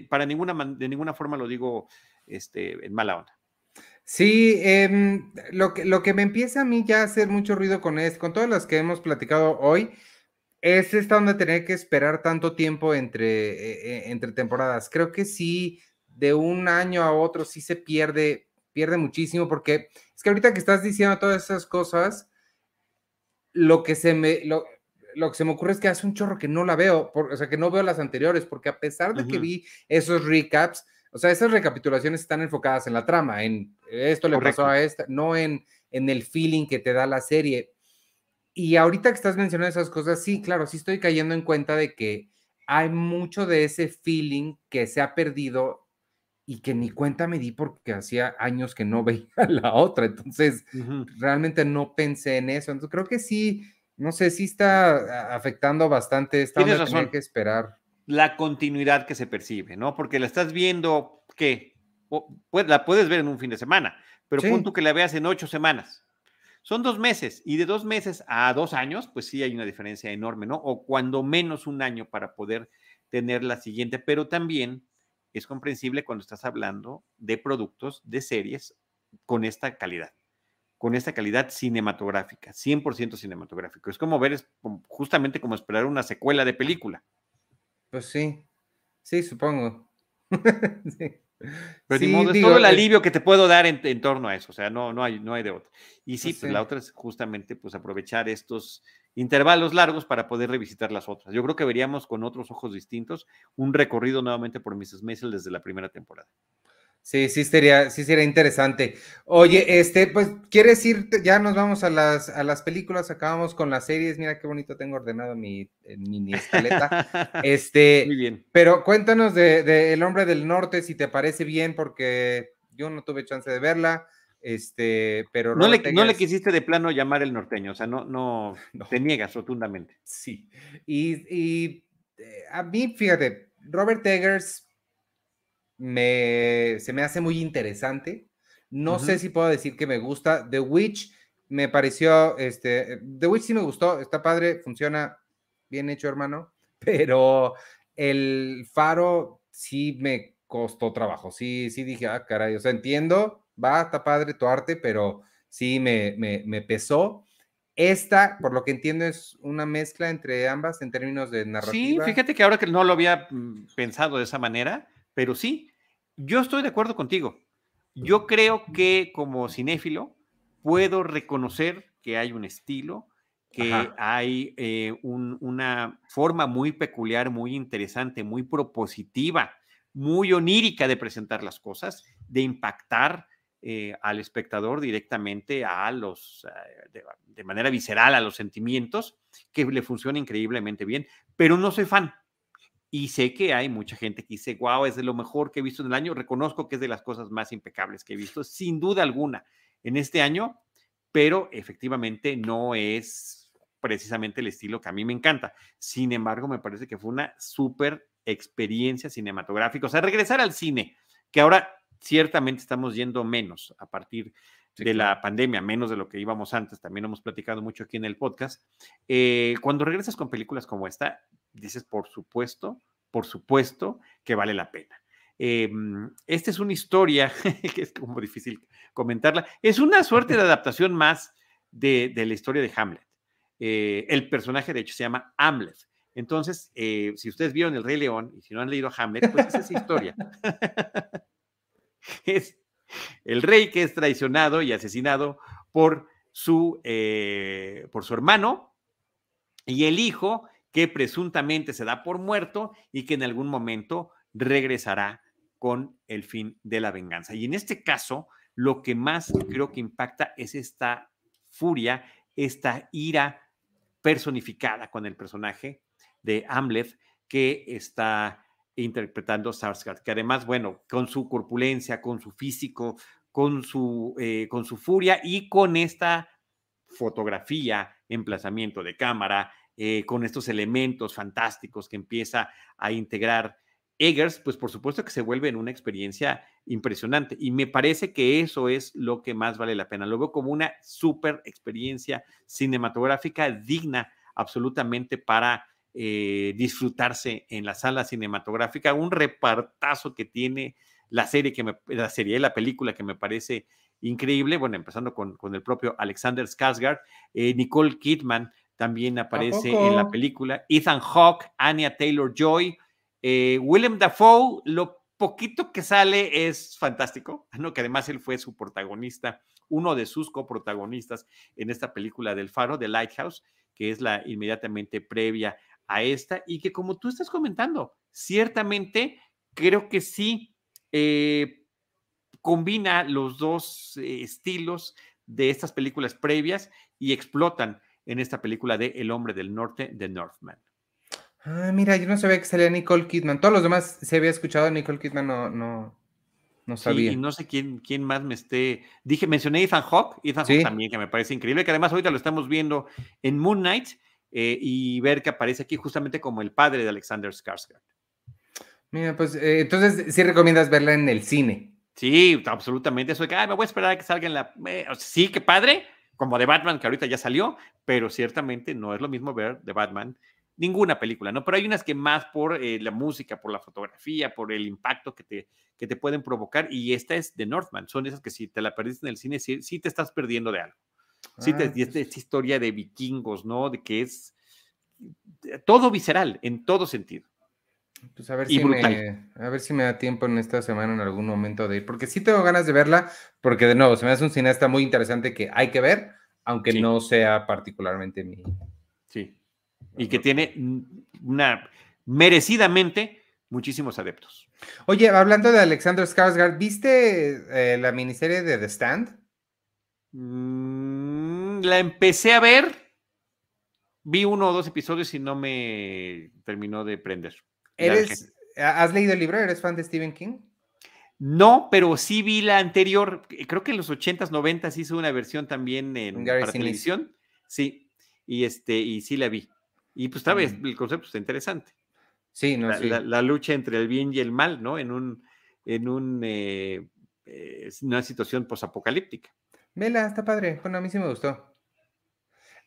para ninguna, de ninguna forma lo digo este, en mala onda. Sí, em, lo, que, lo que me empieza a mí ya a hacer mucho ruido con es, con todas las que hemos platicado hoy, es esta donde tener que esperar tanto tiempo entre, eh, eh, entre temporadas. Creo que sí, de un año a otro sí se pierde, pierde muchísimo, porque es que ahorita que estás diciendo todas esas cosas, lo que se me, lo, que se me ocurre es que hace un chorro que no la veo, o sea, que no veo las anteriores, porque a pesar de que vi esos recaps, o sea, esas recapitulaciones están enfocadas en la trama, en esto le pasó a esta, no en, en el feeling que te da la serie. Y ahorita que estás mencionando esas cosas, sí, claro, sí estoy cayendo en cuenta de que hay mucho de ese feeling que se ha perdido y que ni cuenta me di porque hacía años que no veía la otra. Entonces, realmente no pensé en eso. Entonces, creo que sí, no sé, sí está afectando bastante. Está Tienes razón. que esperar. La continuidad que se percibe, ¿no? Porque la estás viendo, ¿qué? Pues, la puedes ver en un fin de semana, pero punto que la veas en ocho semanas. Son dos meses y de dos meses a dos años, pues sí hay una diferencia enorme, ¿no? O cuando menos un año para poder tener la siguiente, pero también es comprensible cuando estás hablando de productos, de series con esta calidad, con esta calidad cinematográfica, 100% cinematográfico. Es como ver, es justamente como esperar una secuela de película. Pues sí, sí, supongo. Pero sí, modo, es todo el alivio que te puedo dar en, torno a eso, o sea, no, no, hay, no hay de otra. Y sí, pues, pues la otra es justamente pues aprovechar estos intervalos largos para poder revisitar las otras. Yo creo que veríamos con otros ojos distintos un recorrido nuevamente por Mrs. Maisel desde la primera temporada. Sí, sí sería, sí sería interesante. Oye, este, pues, ¿quieres ir? Ya nos vamos a las, a las películas, acabamos con las series. Mira qué bonito tengo ordenado mi mini escaleta. Este, Muy bien. Pero cuéntanos de, El Hombre del Norte, si te parece bien, porque yo no tuve chance de verla. Este, pero no le, no le, quisiste de plano llamar el norteño, o sea, no, no, te niegas rotundamente. Sí. Y, y eh, a mí, fíjate, Robert Eggers me, se me hace muy interesante. No sé si puedo decir que me gusta. The Witch me pareció, este, The Witch sí me gustó, está padre, funciona bien hecho, hermano, pero el faro sí me costó trabajo. Sí, sí dije, ah, caray, o sea, entiendo, va, está padre tu arte, pero sí me, me, me pesó. Esta, por lo que entiendo, es una mezcla entre ambas en términos de narrativa. Sí, fíjate que ahora que no lo había mm, pensado de esa manera, pero sí, yo estoy de acuerdo contigo. Yo creo que como cinéfilo puedo reconocer que hay un estilo, que hay eh, una forma muy peculiar, muy interesante, muy propositiva, muy onírica de presentar las cosas, de impactar eh, al espectador directamente a los, eh, de, manera visceral a los sentimientos, que le funciona increíblemente bien, pero no soy fan. Y sé que hay mucha gente que dice, wow, es de lo mejor que he visto en el año. Reconozco que es de las cosas más impecables que he visto, sin duda alguna, en este año, pero efectivamente no es precisamente el estilo que a mí me encanta. Sin embargo, me parece que fue una súper experiencia cinematográfica. O sea, regresar al cine, que ahora ciertamente estamos yendo menos a partir de la pandemia, menos de lo que íbamos antes, también hemos platicado mucho aquí en el podcast. Eh, cuando regresas con películas como esta, dices, por supuesto, por supuesto que vale la pena. Em, esta es una historia que es como difícil comentarla. Es una suerte de adaptación más de, la historia de Hamlet. Eh, el personaje, de hecho, se llama Hamlet. Entonces, eh, si ustedes vieron El Rey León y si no han leído Hamlet, pues esa es esa historia. es el rey que es traicionado y asesinado por su, eh, por su hermano y el hijo que presuntamente se da por muerto y que en algún momento regresará con el fin de la venganza. Y en este caso, lo que más creo que impacta es esta furia, esta ira personificada con el personaje de Hamlet que está interpretando Sarsgaard, que además, bueno, con su corpulencia, con su físico, con su, eh, con su furia y con esta fotografía, emplazamiento de cámara, eh, con estos elementos fantásticos que empieza a integrar Eggers, pues por supuesto que se vuelve en una experiencia impresionante. Y me parece que eso es lo que más vale la pena. Lo veo como una súper experiencia cinematográfica digna absolutamente para eh, disfrutarse en la sala cinematográfica. Un repartazo que tiene la serie, que me, la serie, la película que me parece increíble. Bueno, empezando con, con el propio Alexander Skarsgård, eh, Nicole Kidman, también aparece en la película. Ethan Hawke, Anya Taylor Joy, eh, Willem Dafoe, lo poquito que sale es fantástico, ¿no? que además él fue su protagonista, uno de sus coprotagonistas en esta película del Faro, de Lighthouse, que es la inmediatamente previa a esta, y que como tú estás comentando, ciertamente creo que sí eh, combina los dos eh, estilos de estas películas previas y explotan en esta película de El hombre del norte, de Northman. Ah, mira, yo no sabía que salía Nicole Kidman. Todos los demás se había escuchado, Nicole Kidman no, no, no sabía. y no sé quién, quién más me esté. Dije, mencioné Ethan Hawke, Ethan Hawke también, que me parece increíble, que además ahorita lo estamos viendo en Moon Knight eh, y ver que aparece aquí justamente como el padre de Alexander Skarsgård. Mira, pues eh, entonces sí recomiendas verla en el cine. Sí, absolutamente. Eso de que me voy a esperar a que salga en la. Eh, sí, qué padre, como de Batman, que ahorita ya salió, pero ciertamente no es lo mismo ver de Batman ninguna película, ¿no? Pero hay unas que más por eh, la música, por la fotografía, por el impacto que te, que te pueden provocar, y esta es de Northman, son esas que si te la perdiste en el cine, sí, te estás perdiendo de algo. Sí, ah, y esta, esta historia de vikingos, ¿no? De que es todo visceral, en todo sentido. Pues a ver, si me, a ver si me da tiempo en esta semana en algún momento de ir, porque sí tengo ganas de verla, porque de nuevo, se me hace un cineasta muy interesante que hay que ver, aunque no sea particularmente mi... Sí, y que tiene una, merecidamente, muchísimos adeptos. Oye, hablando de Alexander Skarsgård, ¿viste eh, la miniserie de The Stand? Mm, la empecé a ver, vi uno o dos episodios y no me terminó de prender. ¿Eres, ¿Has leído el libro? ¿Eres fan de Stephen King? No, pero sí vi la anterior. Creo que en los 80s, 90s hizo una versión también en para televisión. Sí, y este, y sí la vi. Y pues tal vez mm. el concepto está interesante. Sí, no, la, La, lucha entre el bien y el mal, ¿no? En un, en un, eh, eh, una situación posapocalíptica. Vela, está padre. Bueno, a mí sí me gustó.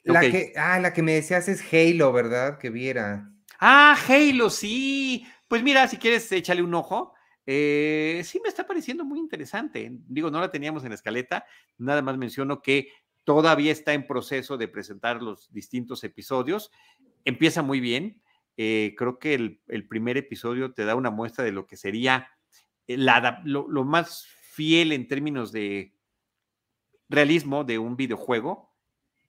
La que, ah, la que me decías es Halo, ¿verdad? Que viera. Ah, Halo, sí. Pues mira, si quieres, échale un ojo. Eh, sí me está pareciendo muy interesante. Digo, no la teníamos en la escaleta. Nada más menciono que todavía está en proceso de presentar los distintos episodios. Empieza muy bien. Eh, creo que el, primer episodio te da una muestra de lo que sería eh, lo, lo, más fiel en términos de realismo de un videojuego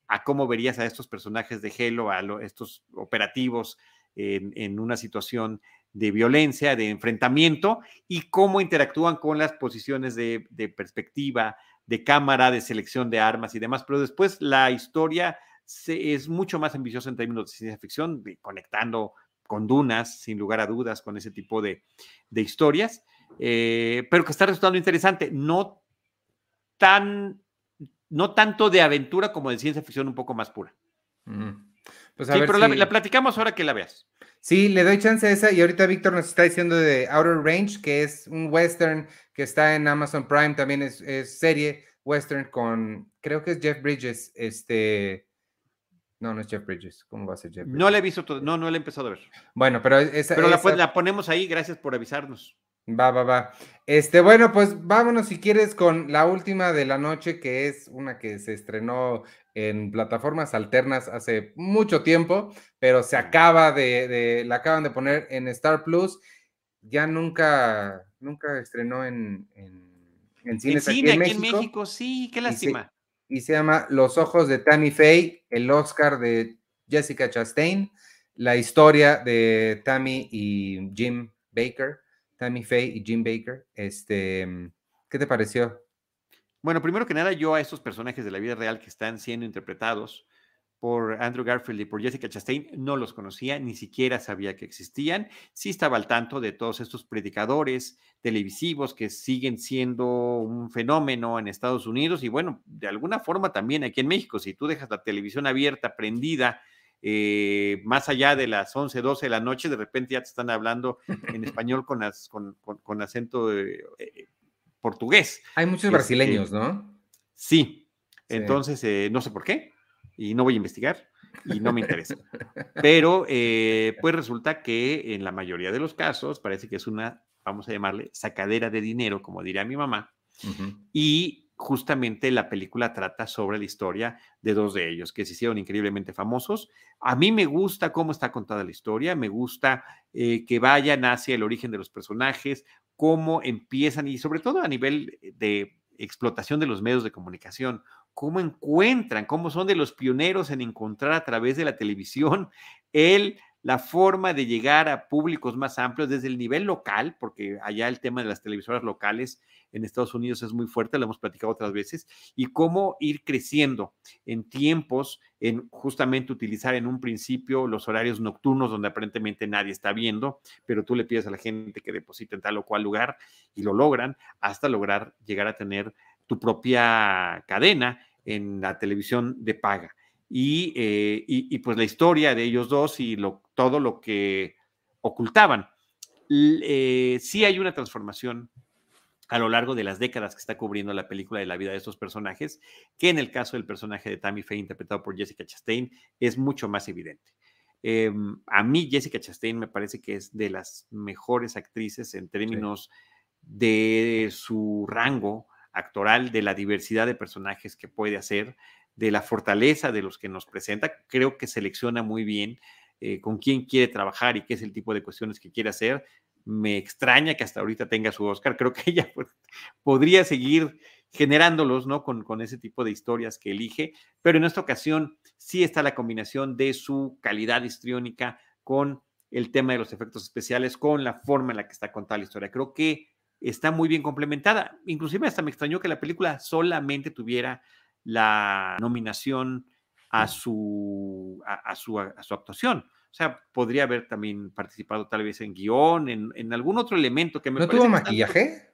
a cómo verías a estos personajes de Halo, a estos operativos en, una situación de violencia, de enfrentamiento y cómo interactúan con las posiciones de, perspectiva, de cámara, de selección de armas y demás. Pero después la historia es mucho más ambiciosa en términos de ciencia ficción, conectando con Dunas, sin lugar a dudas, con ese tipo de, historias, eh, pero que está resultando interesante. No tan no tanto de aventura como de ciencia ficción un poco más pura. Pues sí, pero la, platicamos ahora que la veas. Sí, le doy chance a esa y ahorita Víctor nos está diciendo de Outer Range, que es un western que está en Amazon Prime, también es, serie western con, creo que es Jeff Bridges, este... No, no es Jeff Bridges. ¿Cómo va a ser Jeff Bridges? No le he visto todo, no, no le he empezado a ver. Bueno, pero esa... Pero la ponemos ahí, gracias por avisarnos. Va, va, va. Este, bueno, pues vámonos si quieres con la última de la noche, que es una que se estrenó en plataformas alternas hace mucho tiempo, pero se acaba de, la acaban de poner en Star Plus. Ya nunca, nunca estrenó en, en, cines aquí, en, México. Sí, qué lástima. Y se, llama Los ojos de Tammy Faye, el Oscar de Jessica Chastain, la historia de Tammy y Jim Baker Tammy Faye y Jim Baker. Este, mm, ¿Qué te pareció? Bueno, primero que nada, yo a estos personajes de la vida real que están siendo interpretados por Andrew Garfield y por Jessica Chastain, no los conocía, ni siquiera sabía que existían. Sí estaba al tanto de todos estos predicadores televisivos que siguen siendo un fenómeno en Estados Unidos y bueno, de alguna forma también aquí en México. Si tú dejas la televisión abierta, prendida, eh, más allá de las 11, 12 de la noche, de repente ya te están hablando en español con, con, acento eh, portugués. Hay muchos este, brasileños, ¿no? Sí, entonces eh, no sé por qué y no voy a investigar y no me interesa. Pero pues resulta que en la mayoría de los casos parece que es una, vamos a llamarle, sacadera de dinero, como diría mi mamá, y justamente la película trata sobre la historia de dos de ellos que se hicieron increíblemente famosos. A mí me gusta cómo está contada la historia, me gusta eh, que vayan hacia el origen de los personajes, cómo empiezan y sobre todo a nivel de explotación de los medios de comunicación, cómo encuentran, cómo son de los pioneros en encontrar a través de la televisión el la forma de llegar a públicos más amplios desde el nivel local, porque allá el tema de las televisoras locales en Estados Unidos es muy fuerte, lo hemos platicado otras veces, y cómo ir creciendo en tiempos, en justamente utilizar en un principio los horarios nocturnos donde aparentemente nadie está viendo, pero tú le pides a la gente que deposite en tal o cual lugar y lo logran hasta lograr llegar a tener tu propia cadena en la televisión de paga. Y, eh, pues la historia de ellos dos y lo, todo lo que ocultaban. Eh, sí hay una transformación a lo largo de las décadas que está cubriendo la película de la vida de estos personajes, que en el caso del personaje de Tammy Faye, interpretado por Jessica Chastain, es mucho más evidente. Em, a mí Jessica Chastain me parece que es de las mejores actrices en términos de su rango actoral, de la diversidad de personajes que puede hacer, de la fortaleza de los que nos presenta. Creo que selecciona muy bien eh, con quién quiere trabajar y qué es el tipo de cuestiones que quiere hacer. Me extraña que hasta ahorita tenga su Oscar. Creo que ella podría seguir generándolos, ¿no? Con, con ese tipo de historias que elige, pero en esta ocasión sí está la combinación de su calidad histriónica con el tema de los efectos especiales, con la forma en la que está contada la historia. Creo que está muy bien complementada. Inclusive hasta me extrañó que la película solamente tuviera la nominación a su, a, su, a su actuación. O sea, podría haber también participado tal vez en guion, en, en algún otro elemento que me ¿No tuvo maquillaje?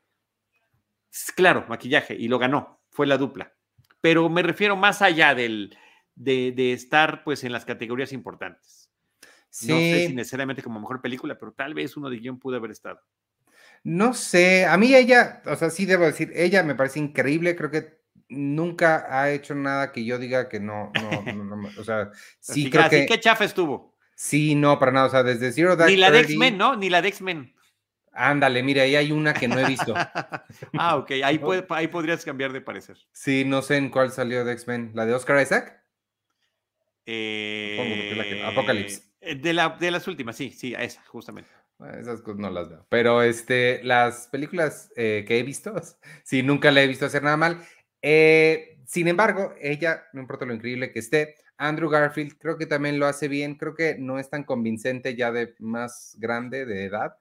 Claro, maquillaje, y lo ganó, fue la dupla. Pero me refiero más allá del, de, estar pues en las categorías importantes. No sé si necesariamente como mejor película, pero tal vez uno de guion pudo haber estado. No sé, a mí ella, o sea, sí debo decir, ella me parece increíble, creo que nunca ha hecho nada que yo diga que no, no, no, o sea, sí creo que... ¿Qué chafa estuvo? Sí, no, para nada, o sea, desde Zero Dark Ni la de X-Men, ¿no? Ni la de X-Men. Ándale, mire, ahí hay una que no he visto. ah, ok, ahí, ahí podrías cambiar de parecer. Sí, no sé en cuál salió de X-Men. ¿La de Oscar Isaac? Eh, Apocalypse. Eh, de, la, de las últimas, sí, sí, esa, justamente. Esas cosas no las veo. Pero este, las películas eh, que he visto, sí, nunca le he visto hacer nada mal. Sin embargo, ella, no importa lo increíble que esté, Andrew Garfield creo que también lo hace bien. Creo que no es tan convincente ya de más grande de edad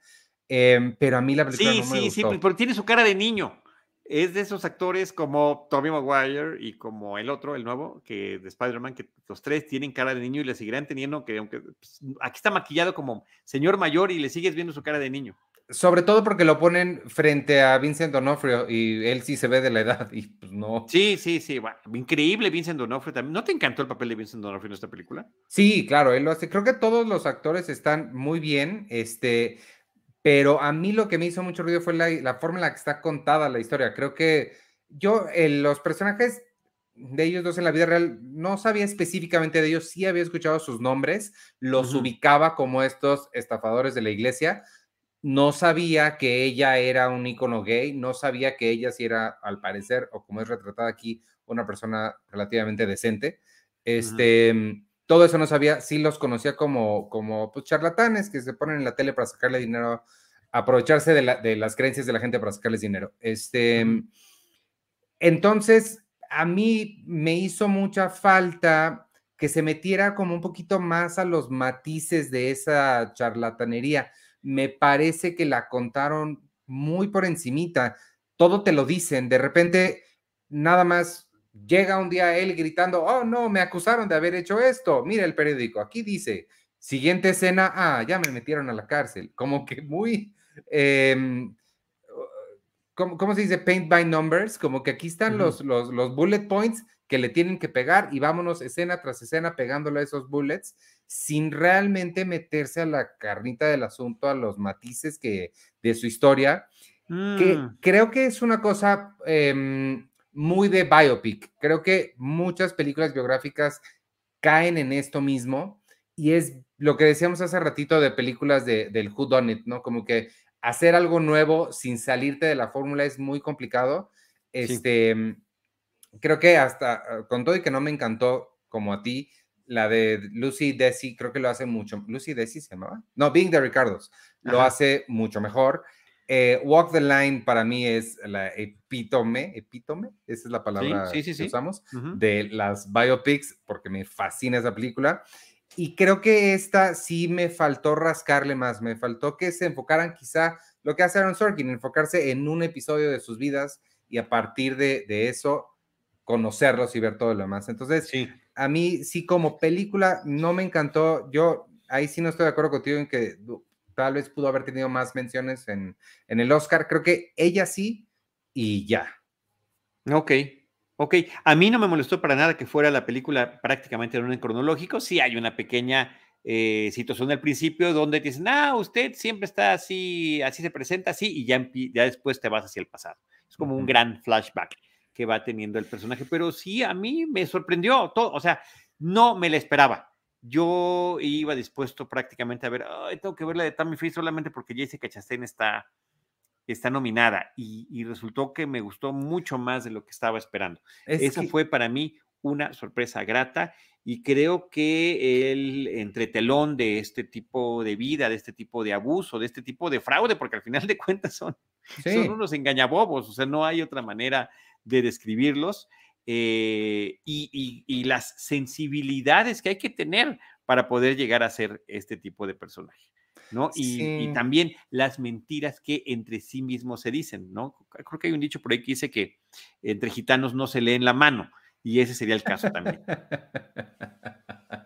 Em, pero a mí la película sí, no me sí, Sí, porque tiene su cara de niño. Es de esos actores como Tobey Maguire y como el otro, el nuevo, que de Spider-Man, que los tres tienen cara de niño y le seguirán teniendo, que aunque pues, aquí está maquillado como señor mayor y le sigues viendo su cara de niño. Sobre todo porque lo ponen frente a Vincent D'Onofrio y él sí se ve de la edad y pues no. Sí, sí, sí. increíble Vincent D'Onofrio también. ¿No te encantó el papel de Vincent D'Onofrio en esta película? Sí, claro, él lo hace. Creo que todos los actores están muy bien. Este, pero a mí lo que me hizo mucho ruido fue la, forma en la que está contada la historia. Creo que yo, los personajes de ellos dos en la vida real, no sabía específicamente de ellos, sí había escuchado sus nombres, los ubicaba como estos estafadores de la iglesia. No sabía que ella era un icono gay, no sabía que ella sí era, al parecer, o como es retratada aquí, una persona relativamente decente. Este todo eso no sabía, sí los conocía como, como pues, charlatanes que se ponen en la tele para sacarle dinero, aprovecharse de, las creencias de la gente para sacarles dinero. Este, entonces, a mí me hizo mucha falta que se metiera como un poquito más a los matices de esa charlatanería. Me parece que la contaron muy por encimita. Todo te lo dicen. De repente, nada más Llega un día él gritando, oh no, me acusaron de haber hecho esto. Mira el periódico, aquí dice, siguiente escena, ah, ya me metieron a la cárcel. Como que muy, em, ¿cómo, se dice? Paint by numbers, como que aquí están los, los, los bullet points que le tienen que pegar y vámonos escena tras escena pegándole a esos bullets sin realmente meterse a la carnita del asunto, a los matices que, de su historia, que mm. creo que es una cosa em, muy de biopic. Creo que muchas películas biográficas caen en esto mismo y es lo que decíamos hace ratito de películas de, del Who Done It, ¿no? Como que hacer algo nuevo sin salirte de la fórmula es muy complicado. Este, creo que hasta ah, con todo y que no me encantó como a ti, la de Lucy Desi, creo que lo hace mucho. Lucy Desi se llamaba? No, Being the Ricardos, lo hace mucho mejor. Eh, Walk the Line para mí es la epítome, epítome, esa es la palabra que usamos, de las biopics, porque me fascina esa película. Y creo que esta sí me faltó rascarle más, me faltó que se enfocaran quizá lo que hace Aaron Sorkin, enfocarse en un episodio de sus vidas y a partir de, eso conocerlos y ver todo lo demás. Entonces, a mí sí como película no me encantó, yo ahí sí no estoy de acuerdo contigo en que tal vez pudo haber tenido más menciones en, el Oscar. Creo que ella sí y ya. Ok, ok. A mí no me molestó para nada que fuera la película prácticamente en orden cronológico. Sí hay una pequeña eh, situación al principio donde te dicen, ah, usted siempre está así, así se presenta así y ya, ya después te vas hacia el pasado. Es como un gran flashback que va teniendo el personaje, pero sí, a mí me sorprendió todo, o sea, no me la esperaba yo iba dispuesto prácticamente a ver, Ay, tengo que ver la de Tammy Faye solamente porque Jessica Chastain está, está nominada y, resultó que me gustó mucho más de lo que estaba esperando. Esa fue para mí una sorpresa grata y creo que el entretelón de este tipo de vida, de este tipo de abuso, de este tipo de fraude, porque al final de cuentas son, son unos engañabobos, o sea, no hay otra manera de describirlos, eh, y, las sensibilidades que hay que tener para poder llegar a ser este tipo de personaje. ¿no? Y, también las mentiras que entre sí mismos se dicen, ¿no? Creo que hay un dicho por ahí que dice que entre gitanos no se leen la mano, y ese sería el caso también.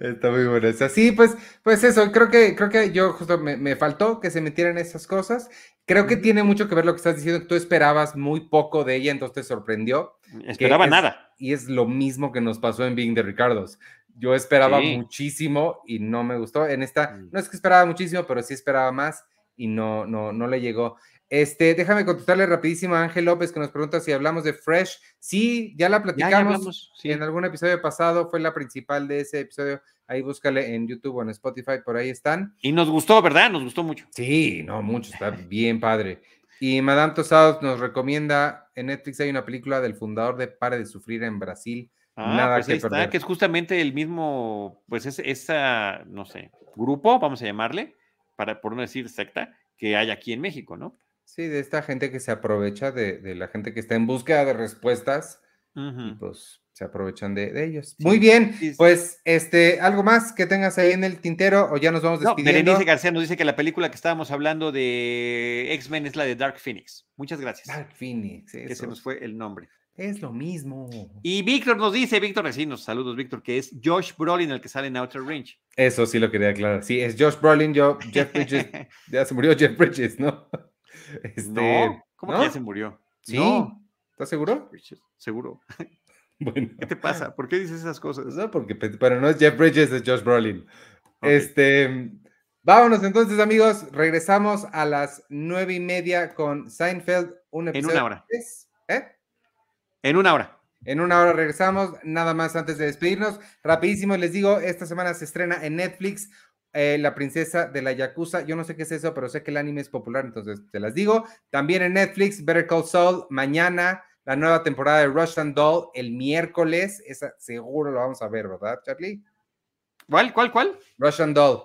Está muy bueno. Sí, pues, pues eso, creo que, creo que yo justo me, faltó que se metieran esas cosas. Creo que tiene mucho que ver lo que estás diciendo, que tú esperabas muy poco de ella, entonces te sorprendió. Esperaba nada. Y es lo mismo que nos pasó en Being de Ricardos. Yo esperaba muchísimo y no me gustó. En esta, mm. no es que esperaba muchísimo, pero sí esperaba más y no, no, no le llegó. Este, déjame contestarle rapidísimo a Ángel López que nos pregunta si hablamos de Fresh. Sí, ya la platicamos en algún episodio pasado, fue la principal de ese episodio. Ahí búscale en YouTube o en Spotify, por ahí están. Y nos gustó, ¿verdad? Nos gustó mucho. Sí, no, mucho, está bien padre. Y Madame Tosados nos recomienda, en Netflix hay una película del fundador de Pare de Sufrir en Brasil. Ah, Nada pues que está, que es justamente el mismo, pues es esa, no sé, grupo, vamos a llamarle, para por no decir secta, que hay aquí en México, ¿no? Sí, de esta gente que se aprovecha de, la gente que está en búsqueda de respuestas y pues se aprovechan de, ellos. Muy bien, pues este, algo más que tengas ahí en el tintero o ya nos vamos despidiendo. No, Berenice García nos dice que la película que estábamos hablando de X-Men es la de Dark Phoenix. Muchas gracias. Dark Phoenix, que se nos fue el nombre. Es lo mismo. Y Víctor nos dice, Víctor Recinos, saludos Víctor, que es Josh Brolin el que sale en Outer Range. Eso sí lo quería aclarar. Sí, es Josh Brolin, yo, Jeff Bridges, ya se murió Jeff Bridges, ¿no? Este, no, ¿cómo que ya se murió? Sí. ¿Estás seguro? Seguro. Bueno. ¿Qué te pasa? ¿Por qué dices esas cosas? No, porque, pero no es Jeff Bridges, es Josh Brolin. Este, vámonos entonces, amigos. Regresamos a las nueve y media con Seinfeld. Un episodio en una hora. ¿Eh? En una hora. En una hora regresamos. Nada más antes de despedirnos. Rapidísimo les digo, esta semana se estrena en Netflix eh, la princesa de la Yakuza. Yo no sé qué es eso, pero sé que el anime es popular, entonces te las digo. También en Netflix, Better Call Saul, mañana la nueva temporada de Russian Doll, el miércoles. Esa seguro lo vamos a ver, ¿verdad, Charlie? ¿Cuál, cuál, cuál? Russian Doll.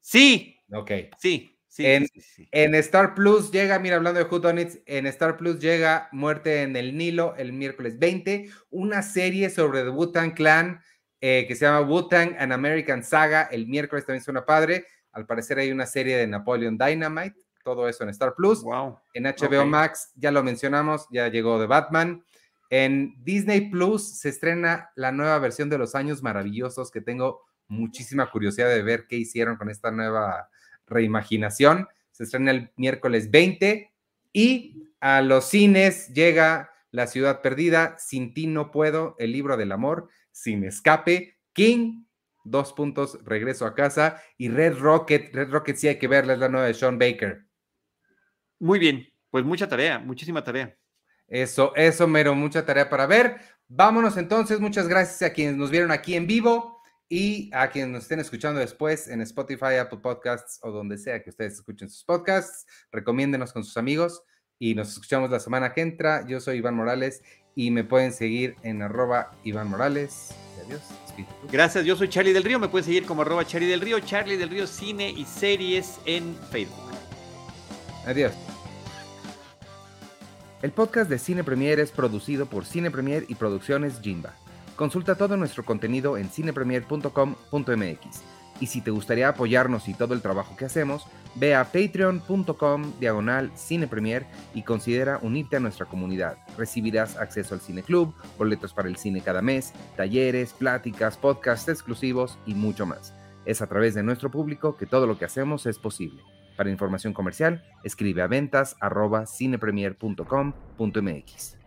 Sí. Ok. Sí. Sí, en, en, Star Plus llega, mira, hablando de Who en Star Plus llega Muerte en el Nilo el miércoles 20, una serie sobre The Wu-Tang Clan eh, que se llama Wu-Tang An American Saga. El miércoles también suena padre. Al parecer hay una serie de Napoleon Dynamite. Todo eso en Star Plus. Wow. En HBO Max, ya lo mencionamos, ya llegó The Batman. En Disney Plus se estrena la nueva versión de Los Años Maravillosos, que tengo muchísima curiosidad de ver qué hicieron con esta nueva reimaginación. Se estrena el miércoles 20 y a los cines llega La Ciudad Perdida, Sin ti no puedo, el libro del amor, sin escape. King, dos puntos, regreso a casa. Y Red Rocket, Red Rocket sí hay que verla, es la nueva de Sean Baker. Muy bien, pues mucha tarea, muchísima tarea. Eso, eso, mero, mucha tarea para ver. Vámonos entonces, muchas gracias a quienes nos vieron aquí en vivo y a quienes nos estén escuchando después en Spotify, Apple Podcasts o donde sea que ustedes escuchen sus podcasts. Recomiéndenos con sus amigos y nos escuchamos la semana que entra. Yo soy Iván Morales y me pueden seguir en arroba Iván Morales. Adiós. Gracias, yo soy Charlie del Río. Me pueden seguir como arroba Charlie del Río, Charlie del Río Cine y Series en Facebook. Adiós. El podcast de Cine Premier es producido por Cine Premier y Producciones Jimba. Consulta todo nuestro contenido en cinepremier.com.mx. Y si te gustaría apoyarnos y todo el trabajo que hacemos, ve a patreon.com diagonal cinepremier y considera unirte a nuestra comunidad. Recibirás acceso al cine club, boletos para el cine cada mes, talleres, pláticas, podcasts exclusivos y mucho más. Es a través de nuestro público que todo lo que hacemos es posible. Para información comercial, escribe a ventas cinepremier.com.mx.